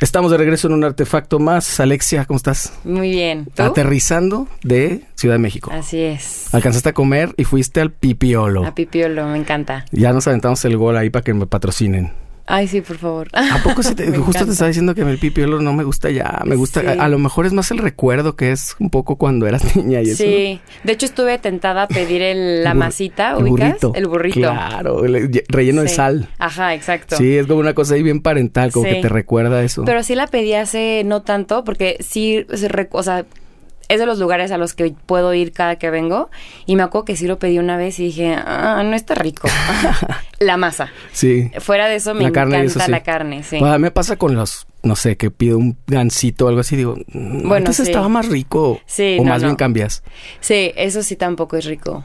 Estamos de regreso en un artefacto más. Alexia, ¿cómo estás? Muy bien. ¿Tú? Aterrizando de Ciudad de México. Así es. Alcanzaste a comer y fuiste al Pipiolo. A Pipiolo, me encanta. Ya nos aventamos el gol ahí para que me patrocinen. Ay, sí, por favor. ¿A poco sí te, justo te estaba diciendo que el pipiolo no me gusta ya? Me gusta, Sí. a, a lo mejor es más el recuerdo que es un poco cuando eras niña y eso. ¿no? Sí, de hecho estuve tentada a pedir el, la El masita, el ¿ubicas? burrito. El burrito. Claro, el- relleno de Sí. sal. Ajá, exacto. Sí, es como una cosa ahí bien parental, como Sí. que te recuerda eso. Pero sí la pedí hace no tanto, porque sí, se o sea, es de los lugares a los que puedo ir cada que vengo. Y me acuerdo que sí lo pedí una vez y dije, ah, no está rico. la masa. sí. Fuera de eso me La carne encanta eso sí. la carne, sí. A mí me pasa con los, no sé, que pido un gansito o algo así, digo, mm, Bueno, antes sí. estaba más rico. Sí, o no, más bien cambias. Sí, eso sí tampoco es rico.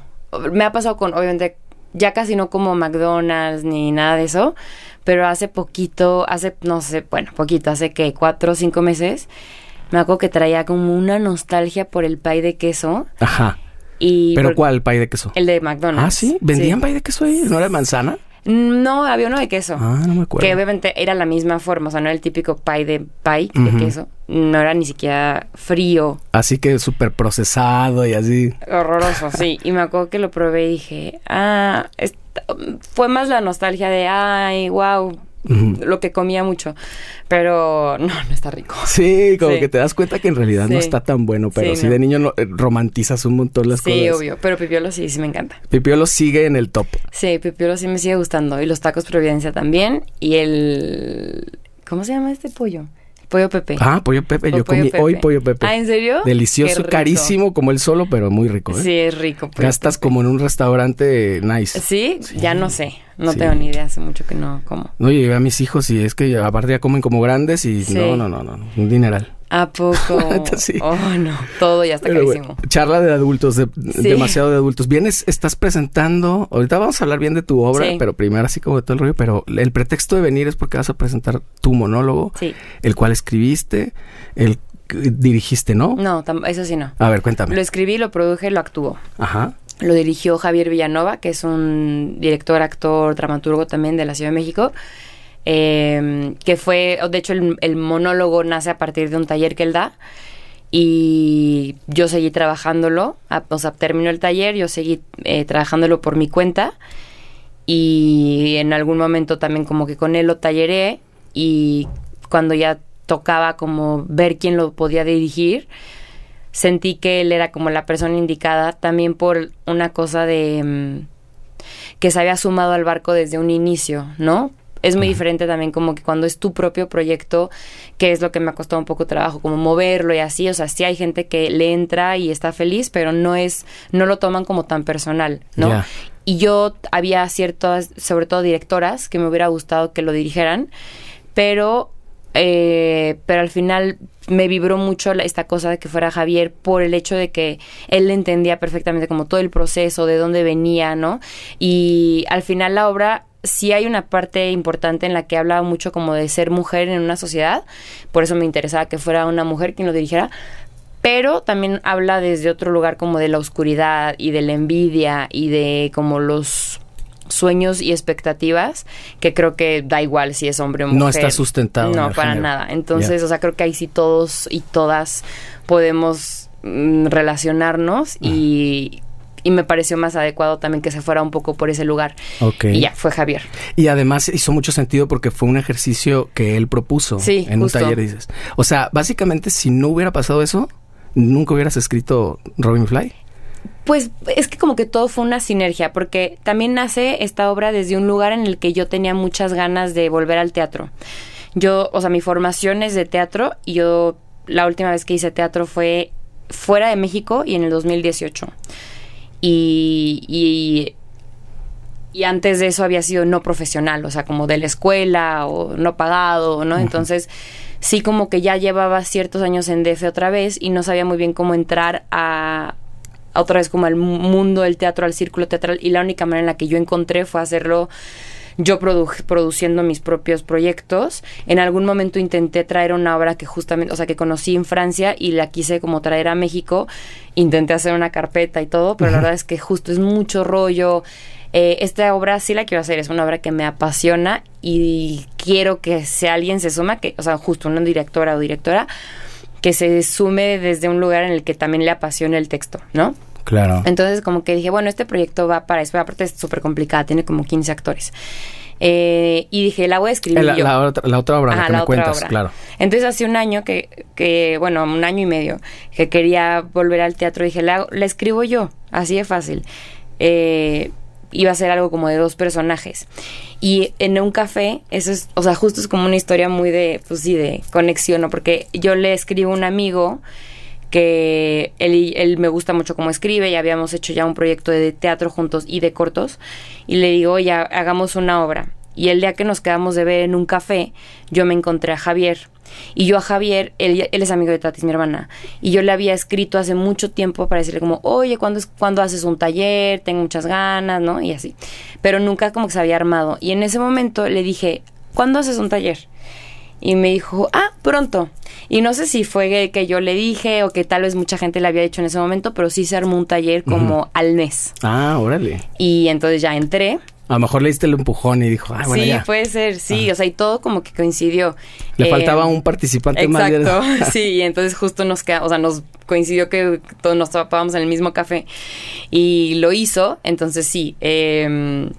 Me ha pasado con, obviamente, ya casi no como McDonald's ni nada de eso, pero hace poquito, hace, no sé, bueno, poquito, hace que cuatro o cinco meses, me acuerdo que traía como una nostalgia por el pie de queso Ajá. y... ¿Pero por- cuál? ¿Pay de queso? El de McDonald's. Ah, sí. ¿Vendían Sí. pay de queso ahí? ¿No era de manzana? No, había uno de queso. Ah, no me acuerdo. Que obviamente era la misma forma, o sea, no era el típico pie de pie de queso. No era ni siquiera frío, Así que súper procesado y así. Horroroso, sí. Y me acuerdo que lo probé y dije, ah, fue más la nostalgia de, ay, wow, Lo que comía mucho. Pero no, no está rico. Sí, como Sí. que te das cuenta que en realidad no Sí. está tan bueno, pero Sí, sí, no. de niño no- eh, romantizas un montón las sí, cosas. obvio. Pero pipiolo sí, sí me encanta. Pipiolo sigue en el top. Sí, pipiolo sí me sigue gustando. Y los tacos Providencia también. Y el... ¿Cómo se llama este pollo? Pollo Pepe. Ah, pollo Pepe. O Yo pollo comí Pepe. hoy pollo Pepe. Ah, ¿en serio? Delicioso, carísimo como el solo, pero muy rico. ¿eh? Sí, es rico. Gastas Pepe. como en un restaurante nice. ¿Sí? Ya no sé. No Sí. tengo ni idea. Hace mucho que no como. No, yo llevé a mis hijos y es que aparte ya comen como grandes y Sí. no, no, no, no, un dineral. ¿A poco? Sí. Oh, no. Todo ya está Pero, carísimo. bueno, charla de adultos, de- Sí. demasiado de adultos. Vienes, estás presentando, ahorita vamos a hablar bien de tu obra, Sí. pero primero así como de todo el rollo, pero el pretexto de venir es porque vas a presentar tu monólogo, Sí. el cual escribiste, el dirigiste, ¿no? No, eso sí no. A ver, cuéntame. Lo escribí, lo produje, lo actuó. Ajá. Lo dirigió Javier Villanova, que es un director, actor, dramaturgo también de la Ciudad de México. Eh, que fue, de hecho, el, el monólogo nace a partir de un taller que él da. Y yo seguí trabajándolo. a- o sea, terminó el taller, yo seguí eh, trabajándolo por mi cuenta. Y en algún momento también como que con él lo talleré. Y cuando ya tocaba como ver quién lo podía dirigir, sentí que él era como la persona indicada también por una cosa de mm, que se había sumado al barco desde un inicio, ¿no? Es muy diferente también como que cuando es tu propio proyecto, que es lo que me ha costado un poco trabajo, como moverlo y así, o sea, sí hay gente que le entra y está feliz, pero no es, no lo toman como tan personal, ¿no? Y yo había ciertas, sobre todo directoras, que me hubiera gustado que lo dirigieran, pero eh, pero al final me vibró mucho la- esta cosa de que fuera Javier por el hecho de que él entendía perfectamente como todo el proceso, de dónde venía, ¿no? Y al final la obra sí hay una parte importante en la que hablaba mucho como de ser mujer en una sociedad, por eso me interesaba que fuera una mujer quien lo dirigiera, pero también habla desde otro lugar como de la oscuridad y de la envidia y de como los sueños y expectativas que creo que da igual si es hombre o mujer. No está sustentado en No, para género. nada. Entonces, o sea, creo que ahí sí todos y todas podemos mm, relacionarnos y, y me pareció más adecuado también que se fuera un poco por ese lugar. Y ya, fue Javier. Y además hizo mucho sentido porque fue un ejercicio que él propuso Sí, en justo. un taller, dices. O sea, básicamente si no hubiera pasado eso, nunca hubieras escrito Robin Fly. Pues es que como que todo fue una sinergia, porque también nace esta obra desde un lugar en el que yo tenía muchas ganas de volver al teatro. Yo, o sea, mi formación es de teatro y yo la última vez que hice teatro fue fuera de México y en el 2018. Y, y, y antes de eso había sido no profesional, o sea, como de la escuela o no pagado, ¿no? Entonces, sí como que ya llevaba ciertos años en DF otra vez y no sabía muy bien cómo entrar a, a otra vez como al mu- mundo del teatro, al círculo teatral y la única manera en la que yo encontré fue hacerlo yo produ- produciendo mis propios proyectos. En algún momento intenté traer una obra que justamente, o sea, que conocí en Francia y la quise como traer a México. Intenté hacer una carpeta y todo, pero la verdad es que justo es mucho rollo. eh, esta obra sí la quiero hacer, es una obra que me apasiona y quiero que si alguien se suma, que, o sea, justo una directora o directora, que se sume desde un lugar en el que también le apasione el texto, ¿no? Claro. Entonces como que dije, bueno, este proyecto va para eso, aparte es súper complicada, tiene como 15 actores. Eh, y dije, la voy a escribir la, yo. La, otra, la otra obra, Ajá, que me otra cuentas, obra. claro. Entonces hace un año que, que, bueno, un año y medio, que quería volver al teatro, dije, la, la escribo yo, así de fácil. Eh, iba a ser algo como de dos personajes. Y en un café, eso es, o sea, justo es como una historia muy de, pues sí, de conexión, ¿no? Porque yo le escribo a un amigo que él, él me gusta mucho cómo escribe y habíamos hecho ya un proyecto de teatro juntos y de cortos y le digo, oye, hagamos una obra. Y el día que nos quedamos de ver en un café, yo me encontré a Javier. Y yo a Javier, él, él es amigo de Tatis, mi hermana, y yo le había escrito hace mucho tiempo para decirle como, oye, ¿cuándo, es, ¿cuándo haces un taller? Tengo muchas ganas, ¿no? Y así. Pero nunca como que se había armado. Y en ese momento le dije, ¿cuándo haces un taller? Y me dijo, ah, pronto. Y no sé si fue que yo le dije o que tal vez mucha gente le había dicho en ese momento, pero sí se armó un taller como uh -huh. al mes. Ah, órale. Y entonces ya entré. A lo mejor le diste el empujón y dijo, ah, bueno, Sí, ya. puede ser, sí, Ajá. o sea, y todo como que coincidió. Le eh, faltaba un participante exacto, más. Exacto, sí, y entonces justo nos quedamos, o sea, nos coincidió que todos nos topábamos en el mismo café y lo hizo, entonces sí, eh,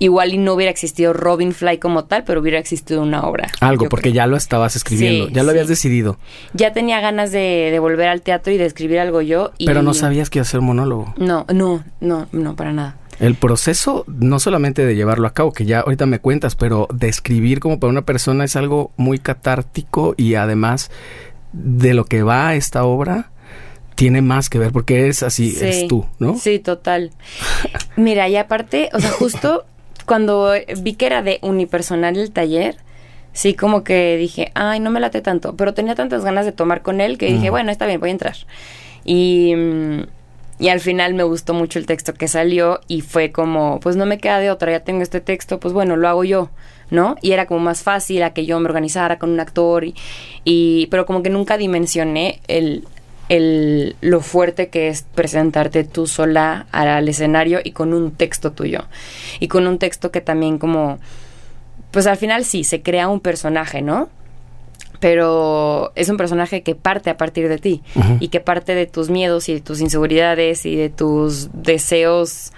igual y no hubiera existido Robin Fly como tal, pero hubiera existido una obra. Algo, porque creo. ya lo estabas escribiendo, Sí, ya lo sí. habías decidido. Ya tenía ganas de, de volver al teatro y de escribir algo yo. Y Pero no sabías que iba a ser monólogo. No, no, no, no, para nada. El proceso, no solamente de llevarlo a cabo, que ya ahorita me cuentas, pero de escribir como para una persona es algo muy catártico y además de lo que va esta obra tiene más que ver porque es así, Sí. es tú, ¿no? Sí, total. Mira, y aparte, o sea, justo cuando vi que era de unipersonal el taller, sí como que dije, ay, no me late tanto, pero tenía tantas ganas de tomar con él que dije, Mm. bueno, está bien, voy a entrar. Y, mm, y al final me gustó mucho el texto que salió y fue como, pues no me queda de otra, ya tengo este texto, pues bueno, lo hago yo. ¿no? Y era como más fácil a que yo me organizara con un actor y, y pero como que nunca dimensioné el, el, lo fuerte que es presentarte tú sola al escenario y con un texto tuyo. Y con un texto que también como, pues al final sí, se crea un personaje, ¿no? Pero es un personaje que parte a partir de ti y que parte de tus miedos y de tus inseguridades y de tus deseos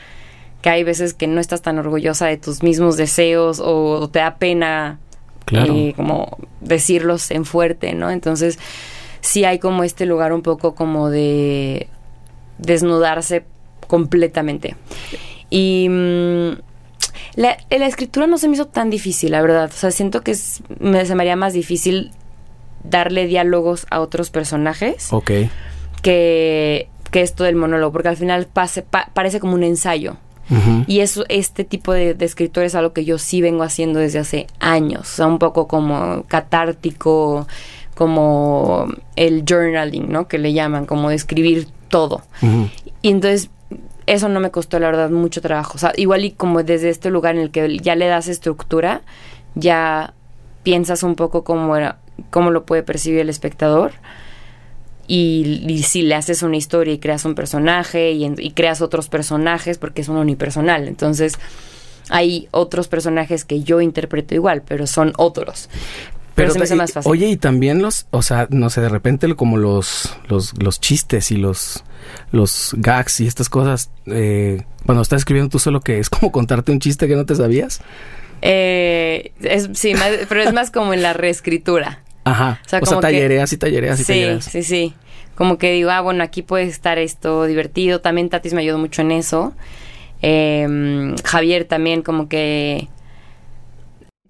que hay veces que no estás tan orgullosa de tus mismos deseos o, o te da pena Claro. eh, como decirlos en fuerte, ¿no? Entonces sí hay como este lugar un poco como de desnudarse completamente. Y mm, la, la escritura no se me hizo tan difícil, la verdad. O sea, siento que es, me, se me haría más difícil darle diálogos a otros personajes Ok. que, que esto del monólogo, porque al final pase, pa- parece como un ensayo. Y eso, este tipo de, de escritor es algo que yo sí vengo haciendo desde hace años. O sea, un poco como catártico, como el journaling, ¿no? Que le llaman, como de escribir todo. Y entonces, eso no me costó, la verdad, mucho trabajo. O sea, igual y como desde este lugar en el que ya le das estructura, ya piensas un poco cómo era, cómo lo puede percibir el espectador. Y, y si le haces una historia y creas un personaje y, en- y creas otros personajes, porque es un unipersonal. Entonces, hay otros personajes que yo interpreto igual, pero son otros. Pero, se me hace más fácil. Oye, y también los, o sea, no sé, de repente como los, los, los chistes y los, los gags y estas cosas, eh, cuando estás escribiendo tú solo que es como contarte un chiste que no te sabías. Eh, es, sí, más- pero es más como en la reescritura. Ajá. O sea, O sea, que- tallereas y tallereas y Sí, tallereas. sí, sí. Como que digo, ah, bueno, aquí puede estar esto divertido. También Tatis me ayudó mucho en eso. Eh, Javier también como que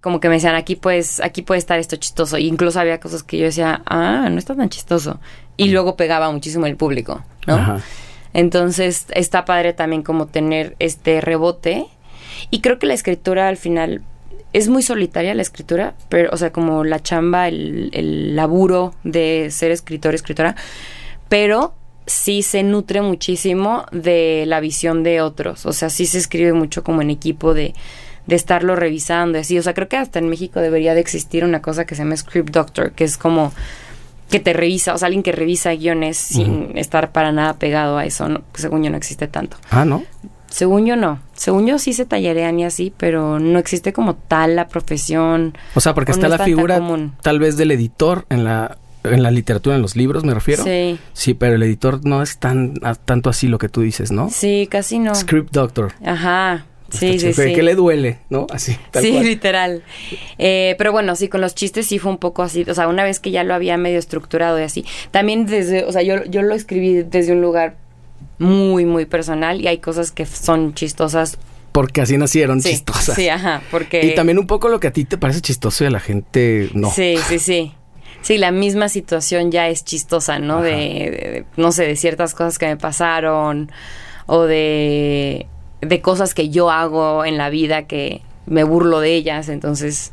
como que me decían aquí pues aquí puede estar esto chistoso y incluso había cosas que yo decía ah no está tan chistoso y luego pegaba muchísimo el público no Ajá. entonces está padre también como tener este rebote. Y creo que la escritura al final es muy solitaria la escritura, pero, o sea, como la chamba, el, el laburo de ser escritor, escritora, pero sí se nutre muchísimo de la visión de otros. O sea, sí se escribe mucho como en equipo de, de estarlo revisando y así. O sea, creo que hasta en México debería de existir una cosa que se llama Script Doctor, que es como que te revisa, o sea, alguien que revisa guiones sin estar para nada pegado a eso, ¿no? según yo no existe tanto. Ah, ¿no? Según yo no. Según yo sí se tallarean y así, pero no existe como tal la profesión. O sea, porque está la figura tal vez del editor en la en la literatura, en los libros, me refiero. Sí. Sí, pero el editor no es tan tanto así lo que tú dices, ¿no? Sí, casi no. Script doctor. Ajá. Sí, sí, sí. Que le duele, ¿no? Así. Tal sí, literal. Eh, pero bueno, sí, con los chistes sí fue un poco así. O sea, una vez que ya lo había medio estructurado y así. También desde, o sea, yo, yo lo escribí desde un lugar muy, muy personal y hay cosas que son chistosas. Porque así nacieron chistosas. Sí, ajá, porque... Y también un poco lo que a ti te parece chistoso y a la gente no. Sí, sí, sí. Sí, la misma situación ya es chistosa, ¿no? De, no sé, de ciertas cosas que me pasaron o de, de cosas que yo hago en la vida que me burlo de ellas, entonces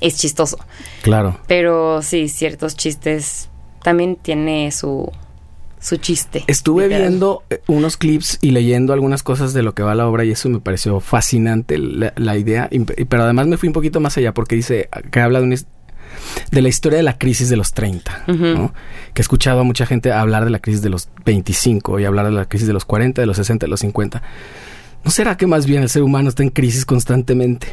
es chistoso. Claro. Pero sí, ciertos chistes también tiene su, su chiste. Estuve viendo eh, unos clips y leyendo algunas cosas de lo que va la obra y eso me pareció fascinante la, idea, pero además me fui un poquito más allá porque dice que habla de, de la historia de la crisis de los 30, ¿no? que he escuchado a mucha gente hablar de la crisis de los 25 y hablar de la crisis de los 40, de los 60, de los 50. ¿No será que más bien el ser humano está en crisis constantemente?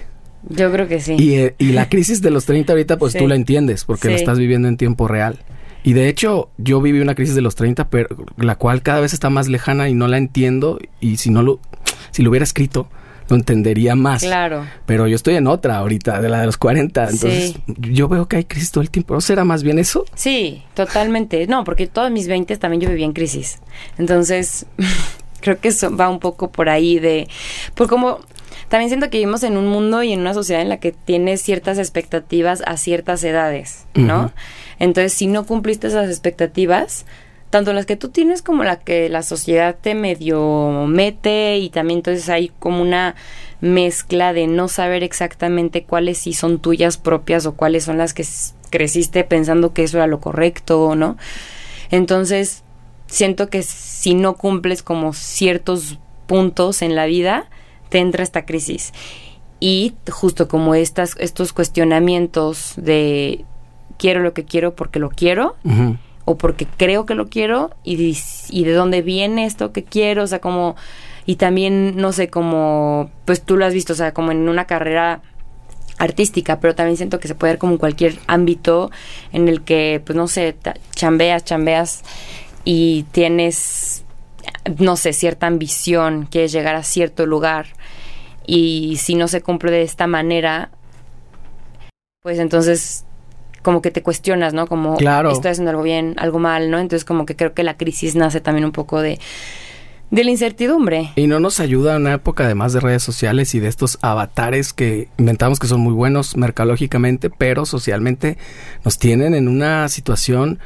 Yo creo que sí. Y, eh, la crisis de los 30 ahorita, pues tú la entiendes, porque la estás viviendo en tiempo real. Y de hecho, yo viví una crisis de los 30, pero la cual cada vez está más lejana y no la entiendo. Y si no lo, si lo hubiera escrito, lo entendería más. Claro. Pero yo estoy en otra ahorita, de la de los 40. Entonces, yo veo que hay crisis todo el tiempo. ¿No será más bien eso? Sí, totalmente. No, porque todos mis 20 también yo vivía en crisis. Entonces, creo que eso va un poco por ahí de. Por como también siento que vivimos en un mundo y en una sociedad en la que tienes ciertas expectativas a ciertas edades, ¿no? Entonces, si no cumpliste esas expectativas, tanto las que tú tienes como la que la sociedad te medio mete y también entonces hay como una mezcla de no saber exactamente cuáles sí son tuyas propias o cuáles son las que creciste pensando que eso era lo correcto, ¿no? Entonces, siento que si no cumples como ciertos puntos en la vida, te entra esta crisis. Y justo como estas, estos cuestionamientos de quiero lo que quiero porque lo quiero, o porque creo que lo quiero, y, y de dónde viene esto que quiero, o sea, como, y también, no sé, como, pues tú lo has visto, o sea, como en una carrera artística, pero también siento que se puede ver como en cualquier ámbito en el que, pues no sé, chambeas, chambeas y tienes, no sé, cierta ambición, quieres llegar a cierto lugar y si no se cumple de esta manera, pues entonces como que te cuestionas, ¿no? Como claro. estoy haciendo algo bien, algo mal, ¿no? Entonces como que creo que la crisis nace también un poco de de la incertidumbre. Y no nos ayuda una época además de redes sociales y de estos avatares que inventamos que son muy buenos mercalógicamente, pero socialmente nos tienen en una situación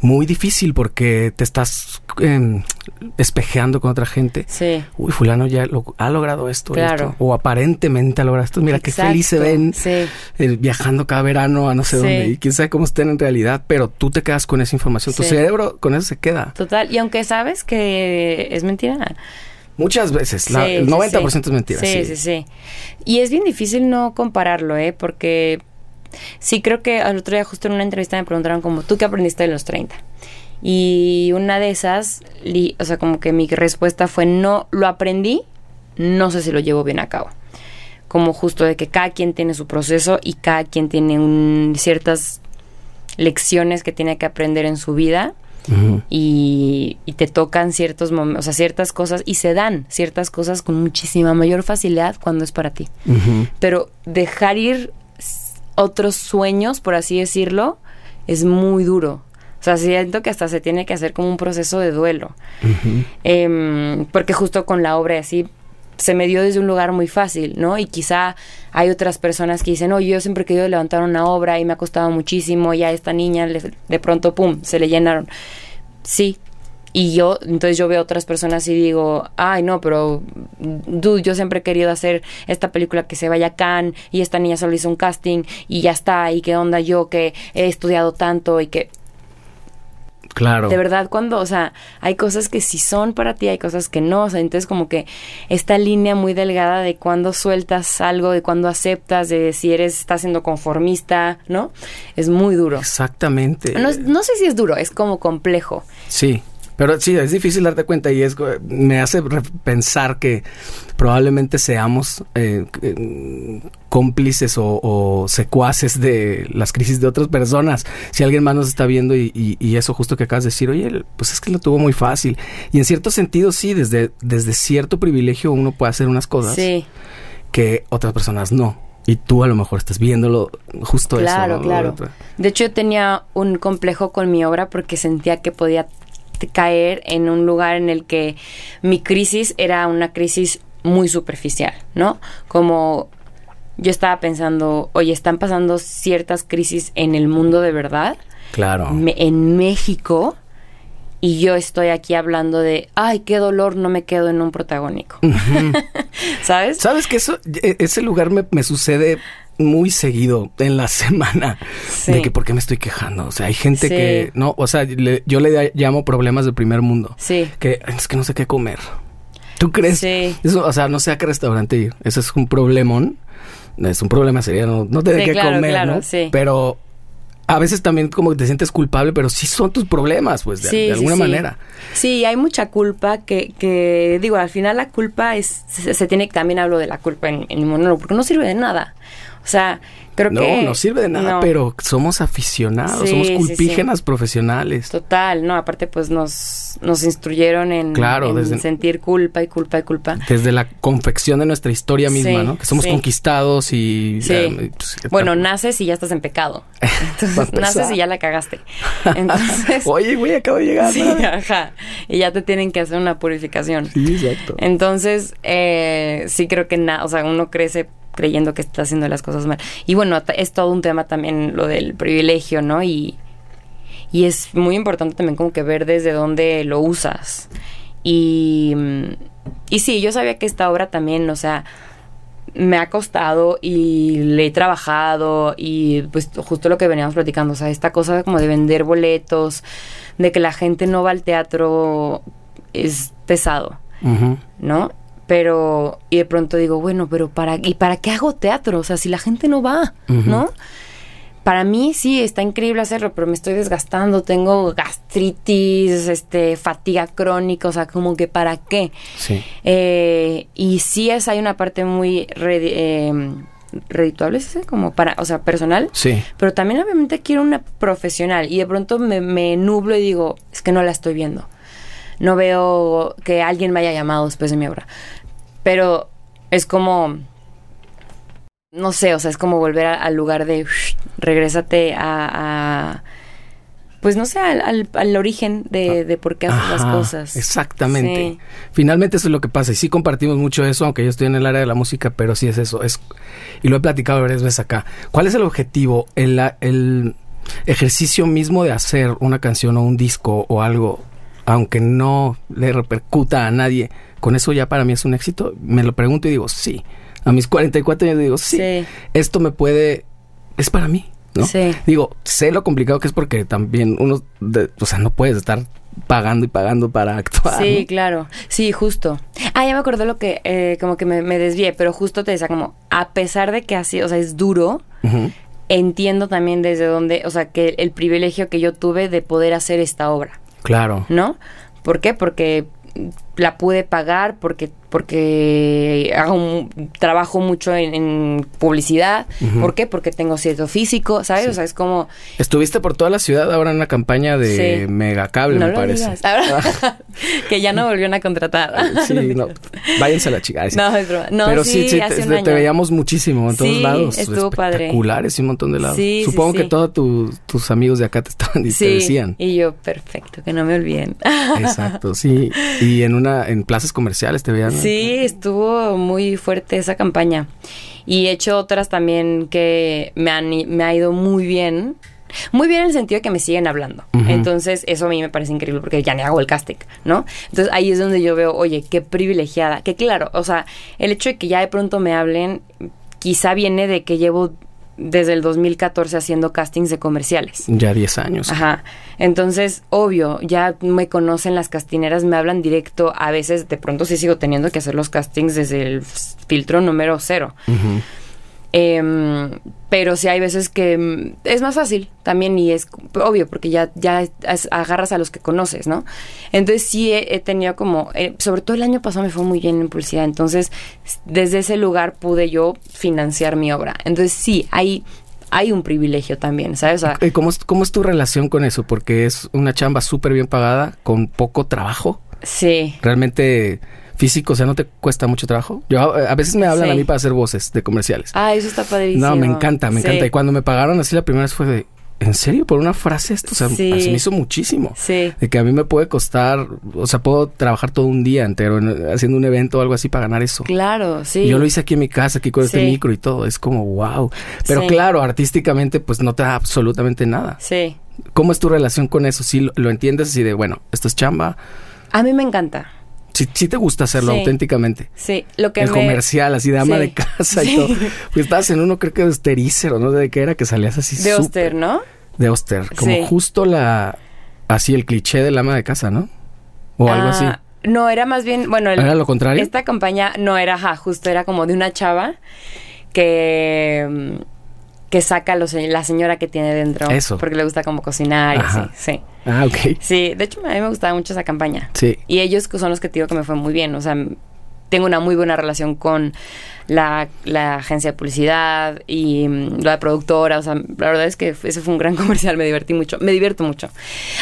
muy difícil porque te estás eh, espejeando con otra gente. Sí. Uy, fulano ya lo, ha logrado esto, claro. o aparentemente ha logrado esto. Mira qué feliz se ven sí. eh, viajando cada verano a no sé dónde y quién sabe cómo estén en realidad, pero tú te quedas con esa información. Tu cerebro con eso se queda. Total, y aunque sabes que es mentira. Muchas veces, la, el 90% es mentira. Sí, sí, sí, Y es bien difícil no compararlo, ¿eh? Porque Sí, creo que al otro día justo en una entrevista me preguntaron como, ¿tú qué aprendiste de los 30? Y una de esas, o sea, como que mi respuesta fue, no, lo aprendí, no sé si lo llevo bien a cabo. Como justo de que cada quien tiene su proceso y cada quien tiene ciertas lecciones que tiene que aprender en su vida. y, te tocan ciertos momentos, o sea, ciertas cosas y se dan ciertas cosas con muchísima mayor facilidad cuando es para ti. Pero dejar ir otros sueños, por así decirlo, es muy duro. O sea, siento que hasta se tiene que hacer como un proceso de duelo. Em, porque justo con la obra así se me dio desde un lugar muy fácil, ¿no? Y quizá hay otras personas que dicen, oye, yo siempre he querido levantar una obra y me ha costado muchísimo y a esta niña de pronto, ¡pum!, se le llenaron. Sí, y yo, entonces yo veo otras personas y digo, ay, no, pero, dude, yo siempre he querido hacer esta película que se vaya a Cannes y esta niña solo hizo un casting y ya está, y qué onda yo que he estudiado tanto y que... Claro. De verdad, cuando, o sea, hay cosas que sí son para ti, hay cosas que no, o sea, entonces como que esta línea muy delgada de cuando sueltas algo, de cuando aceptas, de si eres, estás siendo conformista, ¿no? Es muy duro. Exactamente. No, no sé si es duro, es como complejo. Sí Pero sí, es difícil darte cuenta y es me hace pensar que probablemente seamos eh, eh, cómplices o, secuaces de las crisis de otras personas. Si alguien más nos está viendo y, y, eso justo que acabas de decir, oye, pues es que lo tuvo muy fácil. Y en cierto sentido, sí, desde, desde cierto privilegio uno puede hacer unas cosas que otras personas no. Y tú a lo mejor estás viéndolo justo eso. Claro, claro. De hecho, yo tenía un complejo con mi obra porque sentía que podía caer en un lugar en el que mi crisis era una crisis muy superficial, ¿no? Como yo estaba pensando, oye, están pasando ciertas crisis en el mundo de verdad. Claro. en México. Y yo estoy aquí hablando de, ay, qué dolor, no me quedo en un protagónico. ¿Sabes? ¿Sabes que eso, e, ese lugar me, me sucede muy seguido en la semana de que por qué me estoy quejando. O sea, hay gente que no, o sea, yo le llamo problemas del primer mundo. Sí. Que es que no sé qué comer. ¿Tú crees? Sí. Eso, o sea, no sé a qué restaurante ir. Eso es un problemón. Es un problema sería no, no tener qué comer, ¿no? Sí. Pero a veces también como que te sientes culpable, pero sí son tus problemas, pues, de, alguna manera. Sí, hay mucha culpa que, que, digo, al final la culpa es, se, tiene, también hablo de la culpa en, en monólogo, porque no sirve de nada. O sea, creo no, que... No, no sirve de nada, pero somos aficionados, somos culpígenas profesionales. Total, no, aparte pues nos, nos instruyeron en, claro, sentir culpa y culpa y culpa. Desde la confección de nuestra historia misma, ¿no? Que somos conquistados y... Pues, bueno, naces y ya estás en pecado. Entonces, naces y ya la cagaste. Entonces... Oye, güey, acabo de llegar. Sí, ajá. Y ya te tienen que hacer una purificación. Sí, exacto. Entonces, eh, sí creo que, nada, o sea, uno crece creyendo que está haciendo las cosas mal. Y bueno, es todo un tema también lo del privilegio, ¿no? Y, y es muy importante también como que ver desde dónde lo usas. Y, y sí, yo sabía que esta obra también, o sea, me ha costado y le he trabajado y pues justo lo que veníamos platicando, o sea, esta cosa como de vender boletos, de que la gente no va al teatro es pesado, ¿no? Pero y de pronto digo bueno pero para y para qué hago teatro o sea si la gente no va no para mí sí está increíble hacerlo pero me estoy desgastando tengo gastritis este fatiga crónica o sea como que para qué sí. Eh, y sí es hay una parte muy eh, redituable ¿sí? como para o sea personal. Sí. Pero también obviamente quiero una profesional y de pronto me, me nublo y digo es que no la estoy viendo. No veo que alguien me haya llamado después de mi obra pero es como, no sé, o sea, es como volver al lugar de, regrésate a, pues no sé, al, al, origen de, de, por qué haces las cosas. Exactamente. Finalmente eso es lo que pasa. Y sí compartimos mucho eso, aunque yo estoy en el área de la música, pero sí es eso. Es, y lo he platicado varias veces acá. ¿Cuál es el objetivo? El, el ejercicio mismo de hacer una canción o un disco o algo, aunque no le repercuta a nadie, con eso ya para mí es un éxito. Me lo pregunto y digo, sí. A mis 44 años digo, sí, esto me puede, es para mí, ¿no? Sí. Digo, sé lo complicado que es porque también uno, o sea, no puedes estar pagando y pagando para actuar. Sí, claro. Sí, justo. Ah, ya me acordé lo que, eh, como que me, me, desvié, pero justo te decía como, a pesar de que así, o sea, es duro, entiendo también desde dónde, o sea, que el privilegio que yo tuve de poder hacer esta obra. Claro. ¿No? ¿Por qué? Porque la pude pagar porque porque hago un, trabajo mucho en, publicidad. ¿Por qué? Porque tengo cierto físico, ¿sabes? O sea, es como... Estuviste por toda la ciudad ahora en una campaña de megacable, me parece. que ya no volvieron a contratar. sí, no. Váyanse a la chica. No, es broma. No, Pero sí, sí te, veíamos muchísimo en todos lados. estuvo Espectaculares y un montón de lados. Supongo que todos tus amigos de acá te estaban y te decían. y yo, perfecto, que no me olviden. Exacto, sí. Y en una en plazas comerciales te veían Sí, estuvo muy fuerte esa campaña. Y he hecho otras también que me, han, me ha ido muy bien. Muy bien en el sentido de que me siguen hablando. Entonces, eso a mí me parece increíble porque ya ni hago el casting, ¿no? Entonces, ahí es donde yo veo, oye, qué privilegiada. Que claro, o sea, el hecho de que ya de pronto me hablen, quizá viene de que llevo desde el 2014 haciendo castings de comerciales. Ya 10 años. Ajá. Entonces, obvio, ya me conocen las castineras, me hablan directo. A veces, de pronto sí sigo teniendo que hacer los castings desde el filtro número cero. Em, pero sí hay veces que mm, es más fácil también y es obvio porque ya, ya es- agarras a los que conoces, ¿no? Entonces sí he, he tenido como, eh, sobre todo el año pasado me fue muy bien en publicidad, entonces desde ese lugar pude yo financiar mi obra. Entonces sí, hay, hay un privilegio también, ¿sabes? O sea, Eh, ¿Cómo es, ¿Cómo es tu relación con eso? Porque es una chamba súper bien pagada, con poco trabajo. sí. Realmente físico, o sea, ¿no te cuesta mucho trabajo? Yo eh, a veces me hablan Sí. a mí para hacer voces de comerciales. Ah, eso está padrísimo. no, me encanta, me Sí. encanta. Y cuando me pagaron así la primera vez fue de, ¿en serio? ¿Por una frase esto? O sea, Sí. me hizo muchísimo. Sí. De que a mí me puede costar, o sea, puedo trabajar todo un día entero en- haciendo un evento o algo así para ganar eso. Claro, sí. Y yo lo hice aquí en mi casa, aquí con este micro y todo. Es como, wow. Pero Sí. claro, artísticamente, pues no te da absolutamente nada. Sí. ¿Cómo es tu relación con eso? Si lo, lo entiendes así de, bueno, esto es chamba. A mí me encanta. Si sí te gusta hacerlo Sí. auténticamente. Sí, lo que El me... comercial, así de ama Sí. de casa y Sí. todo. Pues estabas en uno, creo que de Osterícero, ¿no? ¿De qué era? Que salías así De Oster, ¿no? De Oster. Como Sí. justo la... Así el cliché del ama de casa, ¿no? O algo así. Ah, No, era más bien, bueno, el- ¿Era lo contrario? Esta campaña no era, ajá, justo era como de una chava que mm, que saca los, la señora que tiene dentro. Eso. Porque le gusta como cocinar y Ajá. así, sí. Ah, ok. Sí, de hecho a mí me gustaba mucho esa campaña. Sí. Y ellos son los que te digo que me fue muy bien. O sea, tengo una muy buena relación con la, la agencia de publicidad y mm, la productora. O sea, la verdad es que ese fue un gran comercial. Me divertí mucho. Me divierto mucho.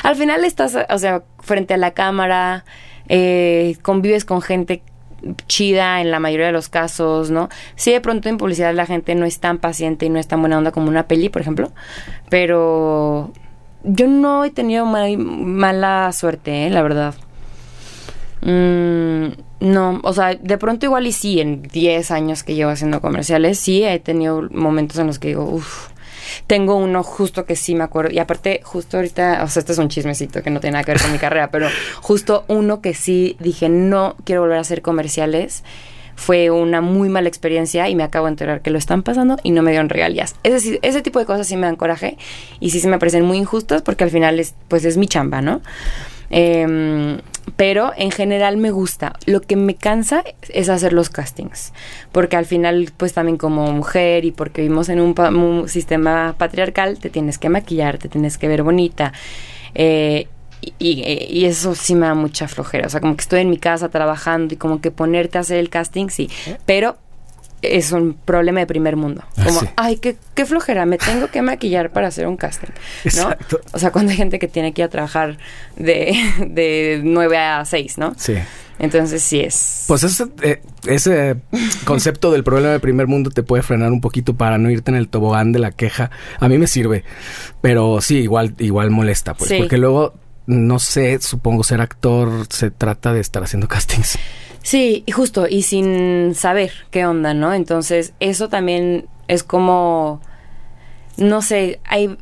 Al final estás, o sea, frente a la cámara, eh, convives con gente chida en la mayoría de los casos, ¿no? Sí, de pronto en publicidad la gente no es tan paciente y no es tan buena onda como una peli, por ejemplo, pero yo no he tenido ma- mala suerte, ¿eh? la verdad. Mm, no, o sea, de pronto igual y sí, en 10 años que llevo haciendo comerciales, sí he tenido momentos en los que digo, uff, tengo uno justo que sí me acuerdo. Y aparte, justo ahorita, o sea, este es un chismecito que no tiene nada que ver con mi carrera, pero justo uno que sí dije, no quiero volver a hacer comerciales. Fue una muy mala experiencia y me acabo de enterar que lo están pasando y no me dieron regalías. Ese, sí- ese tipo de cosas sí me dan coraje y sí se me parecen muy injustas porque al final es, pues es mi chamba, ¿no? Em, pero en general me gusta. Lo que me cansa es hacer los castings. Porque al final, pues también como mujer y porque vivimos en un, pa- un sistema patriarcal, te tienes que maquillar, te tienes que ver bonita. Eh, y, y- y eso sí me da mucha flojera. O sea, como que estoy en mi casa trabajando y como que ponerte a hacer el casting, sí. Pero es un problema de primer mundo. Ah, Como, sí. ay, qué, qué flojera, me tengo que maquillar para hacer un casting. ¿No? Exacto. O sea, cuando hay gente que tiene que ir a trabajar de, de 9 a 6, ¿no? Sí. Entonces sí es. Pues ese, eh, ese concepto del problema de primer mundo te puede frenar un poquito para no irte en el tobogán de la queja. A mí me sirve, pero sí, igual, igual molesta, pues, Sí. porque luego, no sé, supongo ser actor se trata de estar haciendo castings. Sí, y justo, y sin saber qué onda, ¿no? Entonces, eso también es como. No sé, hay.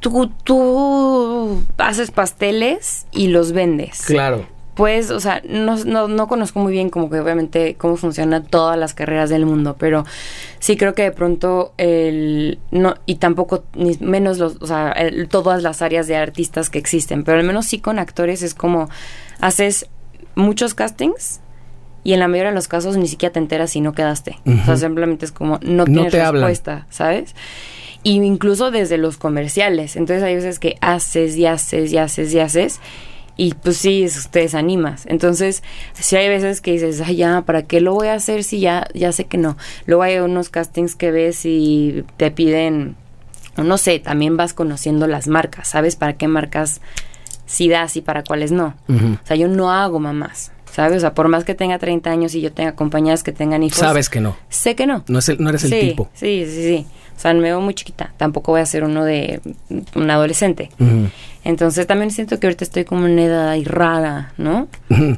Tú, tú haces pasteles y los vendes. Claro. Pues, o sea, no, no, no conozco muy bien como que obviamente cómo funcionan todas las carreras del mundo, pero sí creo que de pronto el no y tampoco ni menos los, o sea, el- todas las áreas de artistas que existen, pero al menos sí con actores es como haces muchos castings y en la mayoría de los casos ni siquiera te enteras si no quedaste. O sea, simplemente es como no No tienes hablan. respuesta, ¿sabes? Y incluso desde los comerciales. Entonces hay veces que haces y haces y haces y haces. Y pues sí, te desanimas. Entonces, sí hay veces que dices, ay, ya, ¿para qué lo voy a hacer si ya, ya sé que no? Luego hay unos castings que ves y te piden, o no sé, también vas conociendo las marcas, ¿sabes? ¿Para qué marcas sí das y para cuáles no? O sea, yo no hago mamás, ¿sabes? O sea, por más que tenga 30 años y yo tenga compañeras que tengan hijos. Sabes que no. Sé que no. No, es el- no eres el sí, tipo. Sí, sí, sí. O sea, me veo muy chiquita. Tampoco voy a ser uno de un adolescente. Entonces también siento que ahorita estoy como en una edad ahí rara, ¿no?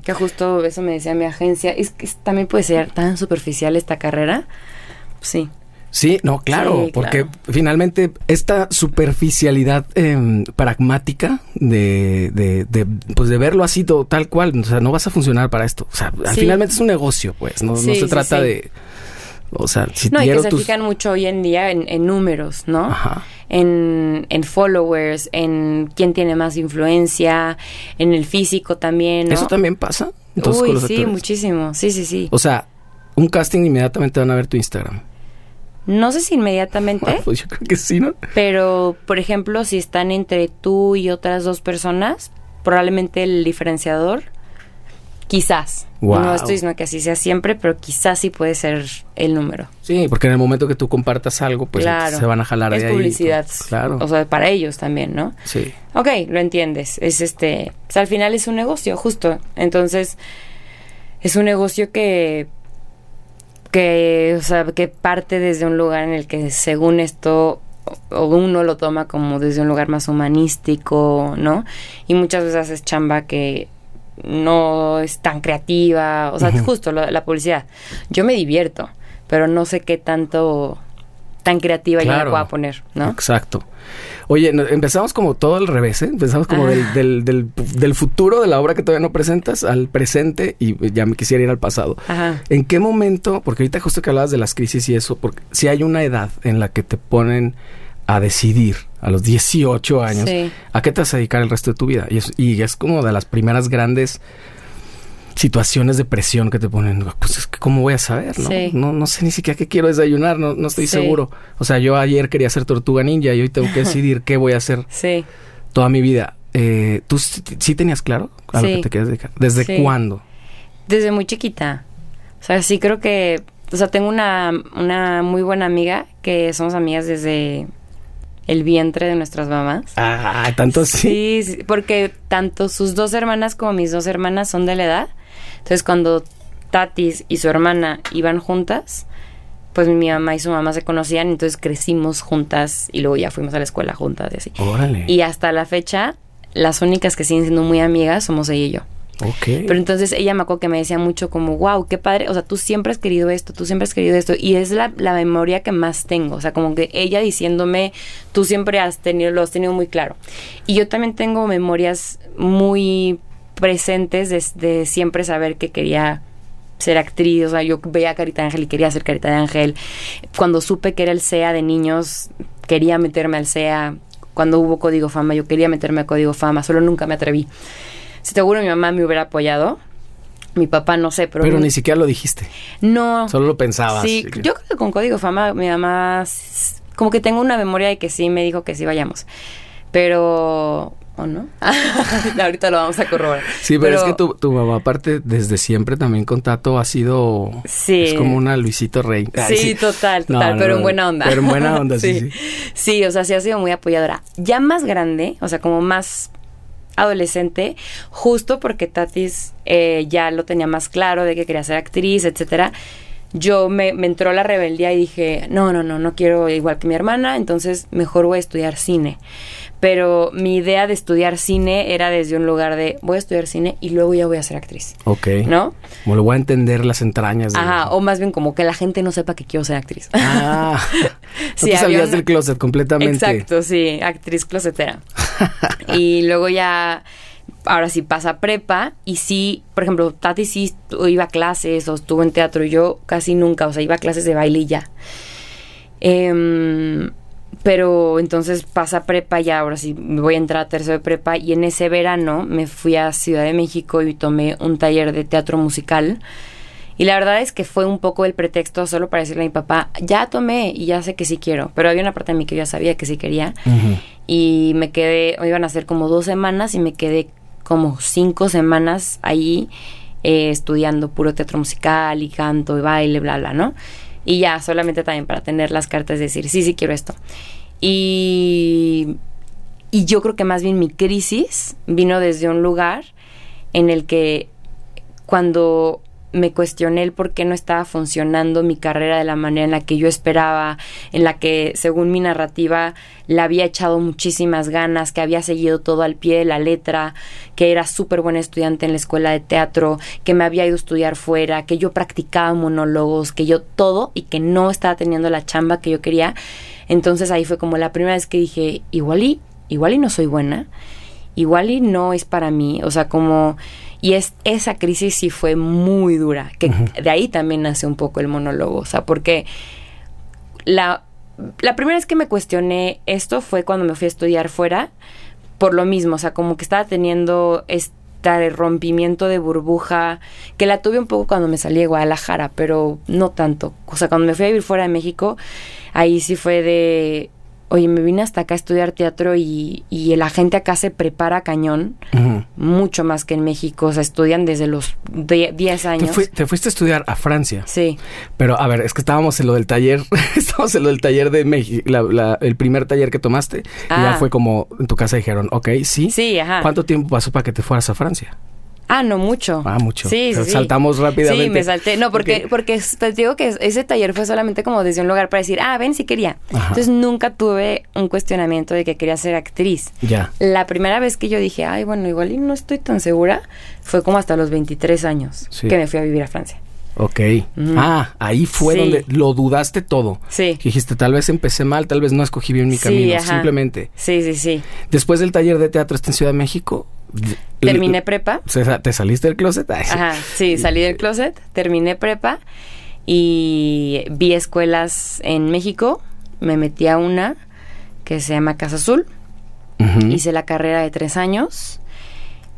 Que justo eso me decía mi agencia. Es que también puede ser tan superficial esta carrera. Sí. Sí, no, claro, Sí, porque claro. finalmente esta superficialidad em, pragmática de, de, de, pues de verlo así tal cual, o sea, no vas a funcionar para esto. O sea, Sí. finalmente es un negocio, pues, no, no se trata de, o sea, si No, y que se tus- fijan mucho hoy en día en, en números, ¿no? Ajá. En, en followers, en quién tiene más influencia, en el físico también, ¿no? ¿Eso también pasa? Entonces, Uy, sí, actores? muchísimo. Sí, sí, sí. O sea, un casting inmediatamente van a ver tu Instagram. No sé si inmediatamente. pues yo creo que sí, ¿no? Pero, por ejemplo, si están entre tú y otras dos personas, probablemente el diferenciador, quizás. No estoy diciendo que así sea siempre, pero quizás sí puede ser el número. Sí, porque en el momento que tú compartas algo, pues se van a jalar es de publicidad. claro. O sea, para ellos también, ¿no? Sí. Ok, lo entiendes. Es este. Pues al final es un negocio, justo. Entonces, es un negocio que que, o sea, que parte desde un lugar en el que según esto o uno lo toma como desde un lugar más humanístico, ¿no? Y muchas veces haces chamba que no es tan creativa, o sea, justo la, publicidad. Yo me divierto, pero no sé qué tanto tan creativa ya pueda poner, ¿no? Exacto. Oye, empezamos como todo al revés, ¿eh? Empezamos como del, del, del, futuro de la obra que todavía no presentas al presente y ya me quisiera ir al pasado. Ajá. ¿En qué momento, porque ahorita justo que hablabas de las crisis y eso, porque si hay una edad en la que te ponen a decidir a los 18 años a qué te vas a dedicar el resto de tu vida. Y es, y es como de las primeras grandes situaciones de presión que te ponen, pues es que cómo voy a saber, ¿no? No, no sé ni siquiera qué quiero desayunar, no, no estoy seguro. O sea, yo ayer quería ser tortuga ninja y hoy tengo que decidir qué voy a hacer toda mi vida. Eh, ¿Tú sí tenías claro a lo que te quieres dedicar? ¿Desde cuándo? Desde muy chiquita. O sea, sí creo que, o sea, tengo una, una muy buena amiga que somos amigas desde el vientre de nuestras mamás. Ah, tanto sí. Sí, porque tanto sus dos hermanas como mis dos hermanas son de la edad. Entonces, cuando Tatis y su hermana iban juntas, pues mi mamá y su mamá se conocían, entonces crecimos juntas y luego ya fuimos a la escuela juntas y así. Órale. Y hasta la fecha, las únicas que siguen siendo muy amigas somos ella y yo. Pero entonces ella me acuerdo que me decía mucho como, wow, qué padre, o sea, tú siempre has querido esto, tú siempre has querido esto, y es la, la memoria que más tengo, o sea, como que ella diciéndome, tú siempre has tenido, lo has tenido muy claro. Y yo también tengo memorias muy presentes de, siempre saber que quería ser actriz, o sea, yo veía a Carita de Ángel y quería ser Carita de Ángel. Cuando supe que era el SEA de niños, quería meterme al SEA. Cuando hubo Código Fama, yo quería meterme a Código Fama, solo nunca me atreví. Seguro mi mamá me hubiera apoyado. Mi papá no sé, pero... Pero ni siquiera lo dijiste. No. Solo lo pensabas. Sí, yo creo que con Código Fama mi mamá... Como que tengo una memoria de que sí me dijo que sí vayamos. Pero ¿O no? Ahorita lo vamos a corroborar. Sí, pero, es que tu, tu, mamá, aparte, desde siempre también con Tato ha sido. Sí. Es como una Luisito Rey. sí, total, total, pero en buena onda. Pero en buena onda, sí, sí. Sí, o sea, sí ha sido muy apoyadora. Ya más grande, o sea, como más adolescente, justo porque Tatis eh, ya lo tenía más claro de que quería ser actriz, etcétera. Yo me, me entró la rebeldía y dije, no, no, no, no quiero igual que mi hermana, entonces mejor voy a estudiar cine pero mi idea de estudiar cine era desde un lugar de voy a estudiar cine y luego ya voy a ser actriz. Ok. ¿No? Como lo voy a entender las entrañas. De... Ajá, o más bien como que la gente no sepa que quiero ser actriz. Ah, no te salías del closet completamente. Exacto, sí, actriz closetera. y luego ya, ahora sí pasa prepa y sí, por ejemplo, Tati sí iba a clases o estuvo en teatro, yo casi nunca, o sea, iba a clases de baile y ya. Eh, pero entonces pasa prepa y ahora sí me voy a entrar a tercero de prepa y en ese verano me fui a Ciudad de México y tomé un taller de teatro musical. Y la verdad es que fue un poco el pretexto solo para decirle a mi papá, ya tomé y ya sé que sí quiero. Pero había una parte de mí que yo ya sabía que sí quería. Y me quedé, iban a ser como dos semanas y me quedé como cinco semanas ahí eh, estudiando puro teatro musical y canto y baile, bla, bla, ¿no? Y ya, solamente también para tener las cartas de decir, sí, sí quiero esto. Y, y yo creo que más bien mi crisis vino desde un lugar en el que cuando me cuestioné el por qué no estaba funcionando mi carrera de la manera en la que yo esperaba, en la que según mi narrativa le había echado muchísimas ganas, que había seguido todo al pie de la letra, que era súper buena estudiante en la escuela de teatro, que me había ido a estudiar fuera, que yo practicaba monólogos, que yo todo y que no estaba teniendo la chamba que yo quería. Entonces ahí fue como la primera vez que dije, igual y, igual y no soy buena, igual y no es para mí, o sea, como y es, esa crisis sí fue muy dura, que de ahí también nace un poco el monólogo, o sea, porque la, la primera vez que me cuestioné esto fue cuando me fui a estudiar fuera, por lo mismo, o sea, como que estaba teniendo este rompimiento de burbuja, que la tuve un poco cuando me salí de Guadalajara, pero no tanto. O sea, cuando me fui a vivir fuera de México, ahí sí fue de, oye, me vine hasta acá a estudiar teatro y, y la gente acá se prepara cañón, mucho más que en México. O sea, estudian desde los die- 10 Te, años. fui- te fuiste a estudiar a Francia. Sí, Pero a ver, es que estábamos en lo del taller, estábamos en lo del taller de México, la- la- el primer taller que tomaste. Y ya Ah. fue como en tu casa dijeron, ok, sí. sí, ajá. ¿Cuánto tiempo pasó para que te fueras a Francia? Ah, no mucho. Ah, mucho. Sí, sí, sí. saltamos rápidamente. Sí, me salté. No, porque, porque te digo que ese taller fue solamente como desde un lugar para decir, ah, ven si quería. Ajá. Entonces nunca tuve un cuestionamiento de que quería ser actriz. Ya. La primera vez que yo dije, ay, bueno, igual y no estoy tan segura, fue como hasta los 23 años Sí. que me fui a vivir a Francia. Ok. Ah, ahí fue Sí. donde lo dudaste todo. Sí. Dijiste, tal vez empecé mal, tal vez no escogí bien mi Sí, camino. ajá. Simplemente. Sí, sí, sí. Después del taller de teatro está en Ciudad de México. Terminé prepa. ¿Te saliste del closet? Ay. Ajá, sí, salí del closet, terminé prepa y vi escuelas en México. Me metí a una que se llama Casa Azul. Hice la carrera de tres años.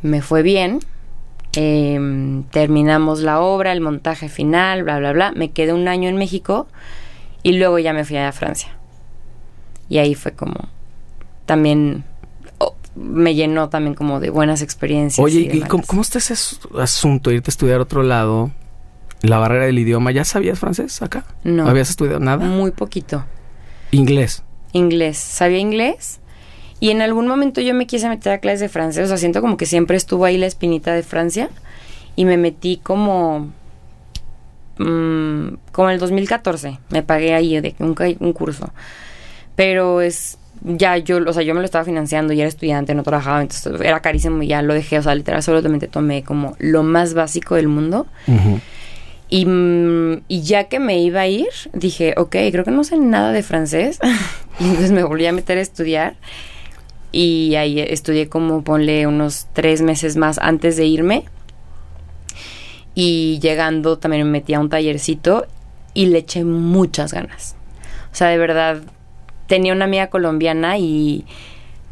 Me fue bien. Em, terminamos la obra, el montaje final, bla, bla, bla. Me quedé un año en México y luego ya me fui a Francia. Y ahí fue como también oh, me llenó también como de buenas experiencias. Oye, y ¿y de cómo, cómo está ese as- asunto? Irte a estudiar a otro lado, la barrera del idioma. ¿Ya sabías francés acá? No. ¿Habías estudiado nada? Muy poquito. Inglés. Inglés. Sabía inglés. Y en algún momento yo me quise meter a clases de francés. O sea, siento como que siempre estuvo ahí la espinita de Francia. Y me metí como. mm, como en el 2014. Me pagué ahí de un, un curso. Pero es. Ya yo, o sea, yo me lo estaba financiando y era estudiante, no trabajaba, entonces era carísimo y ya lo dejé, o sea, literal, solamente tomé como lo más básico del mundo. Ujú. Y, mm, y ya que me iba a ir, dije, ok, creo que no sé nada de francés. y entonces me volví a meter a estudiar. Y ahí estudié como, ponle, unos tres meses más antes de irme. Y llegando también me metí a un tallercito y le eché muchas ganas. O sea, de verdad, tenía una amiga colombiana y,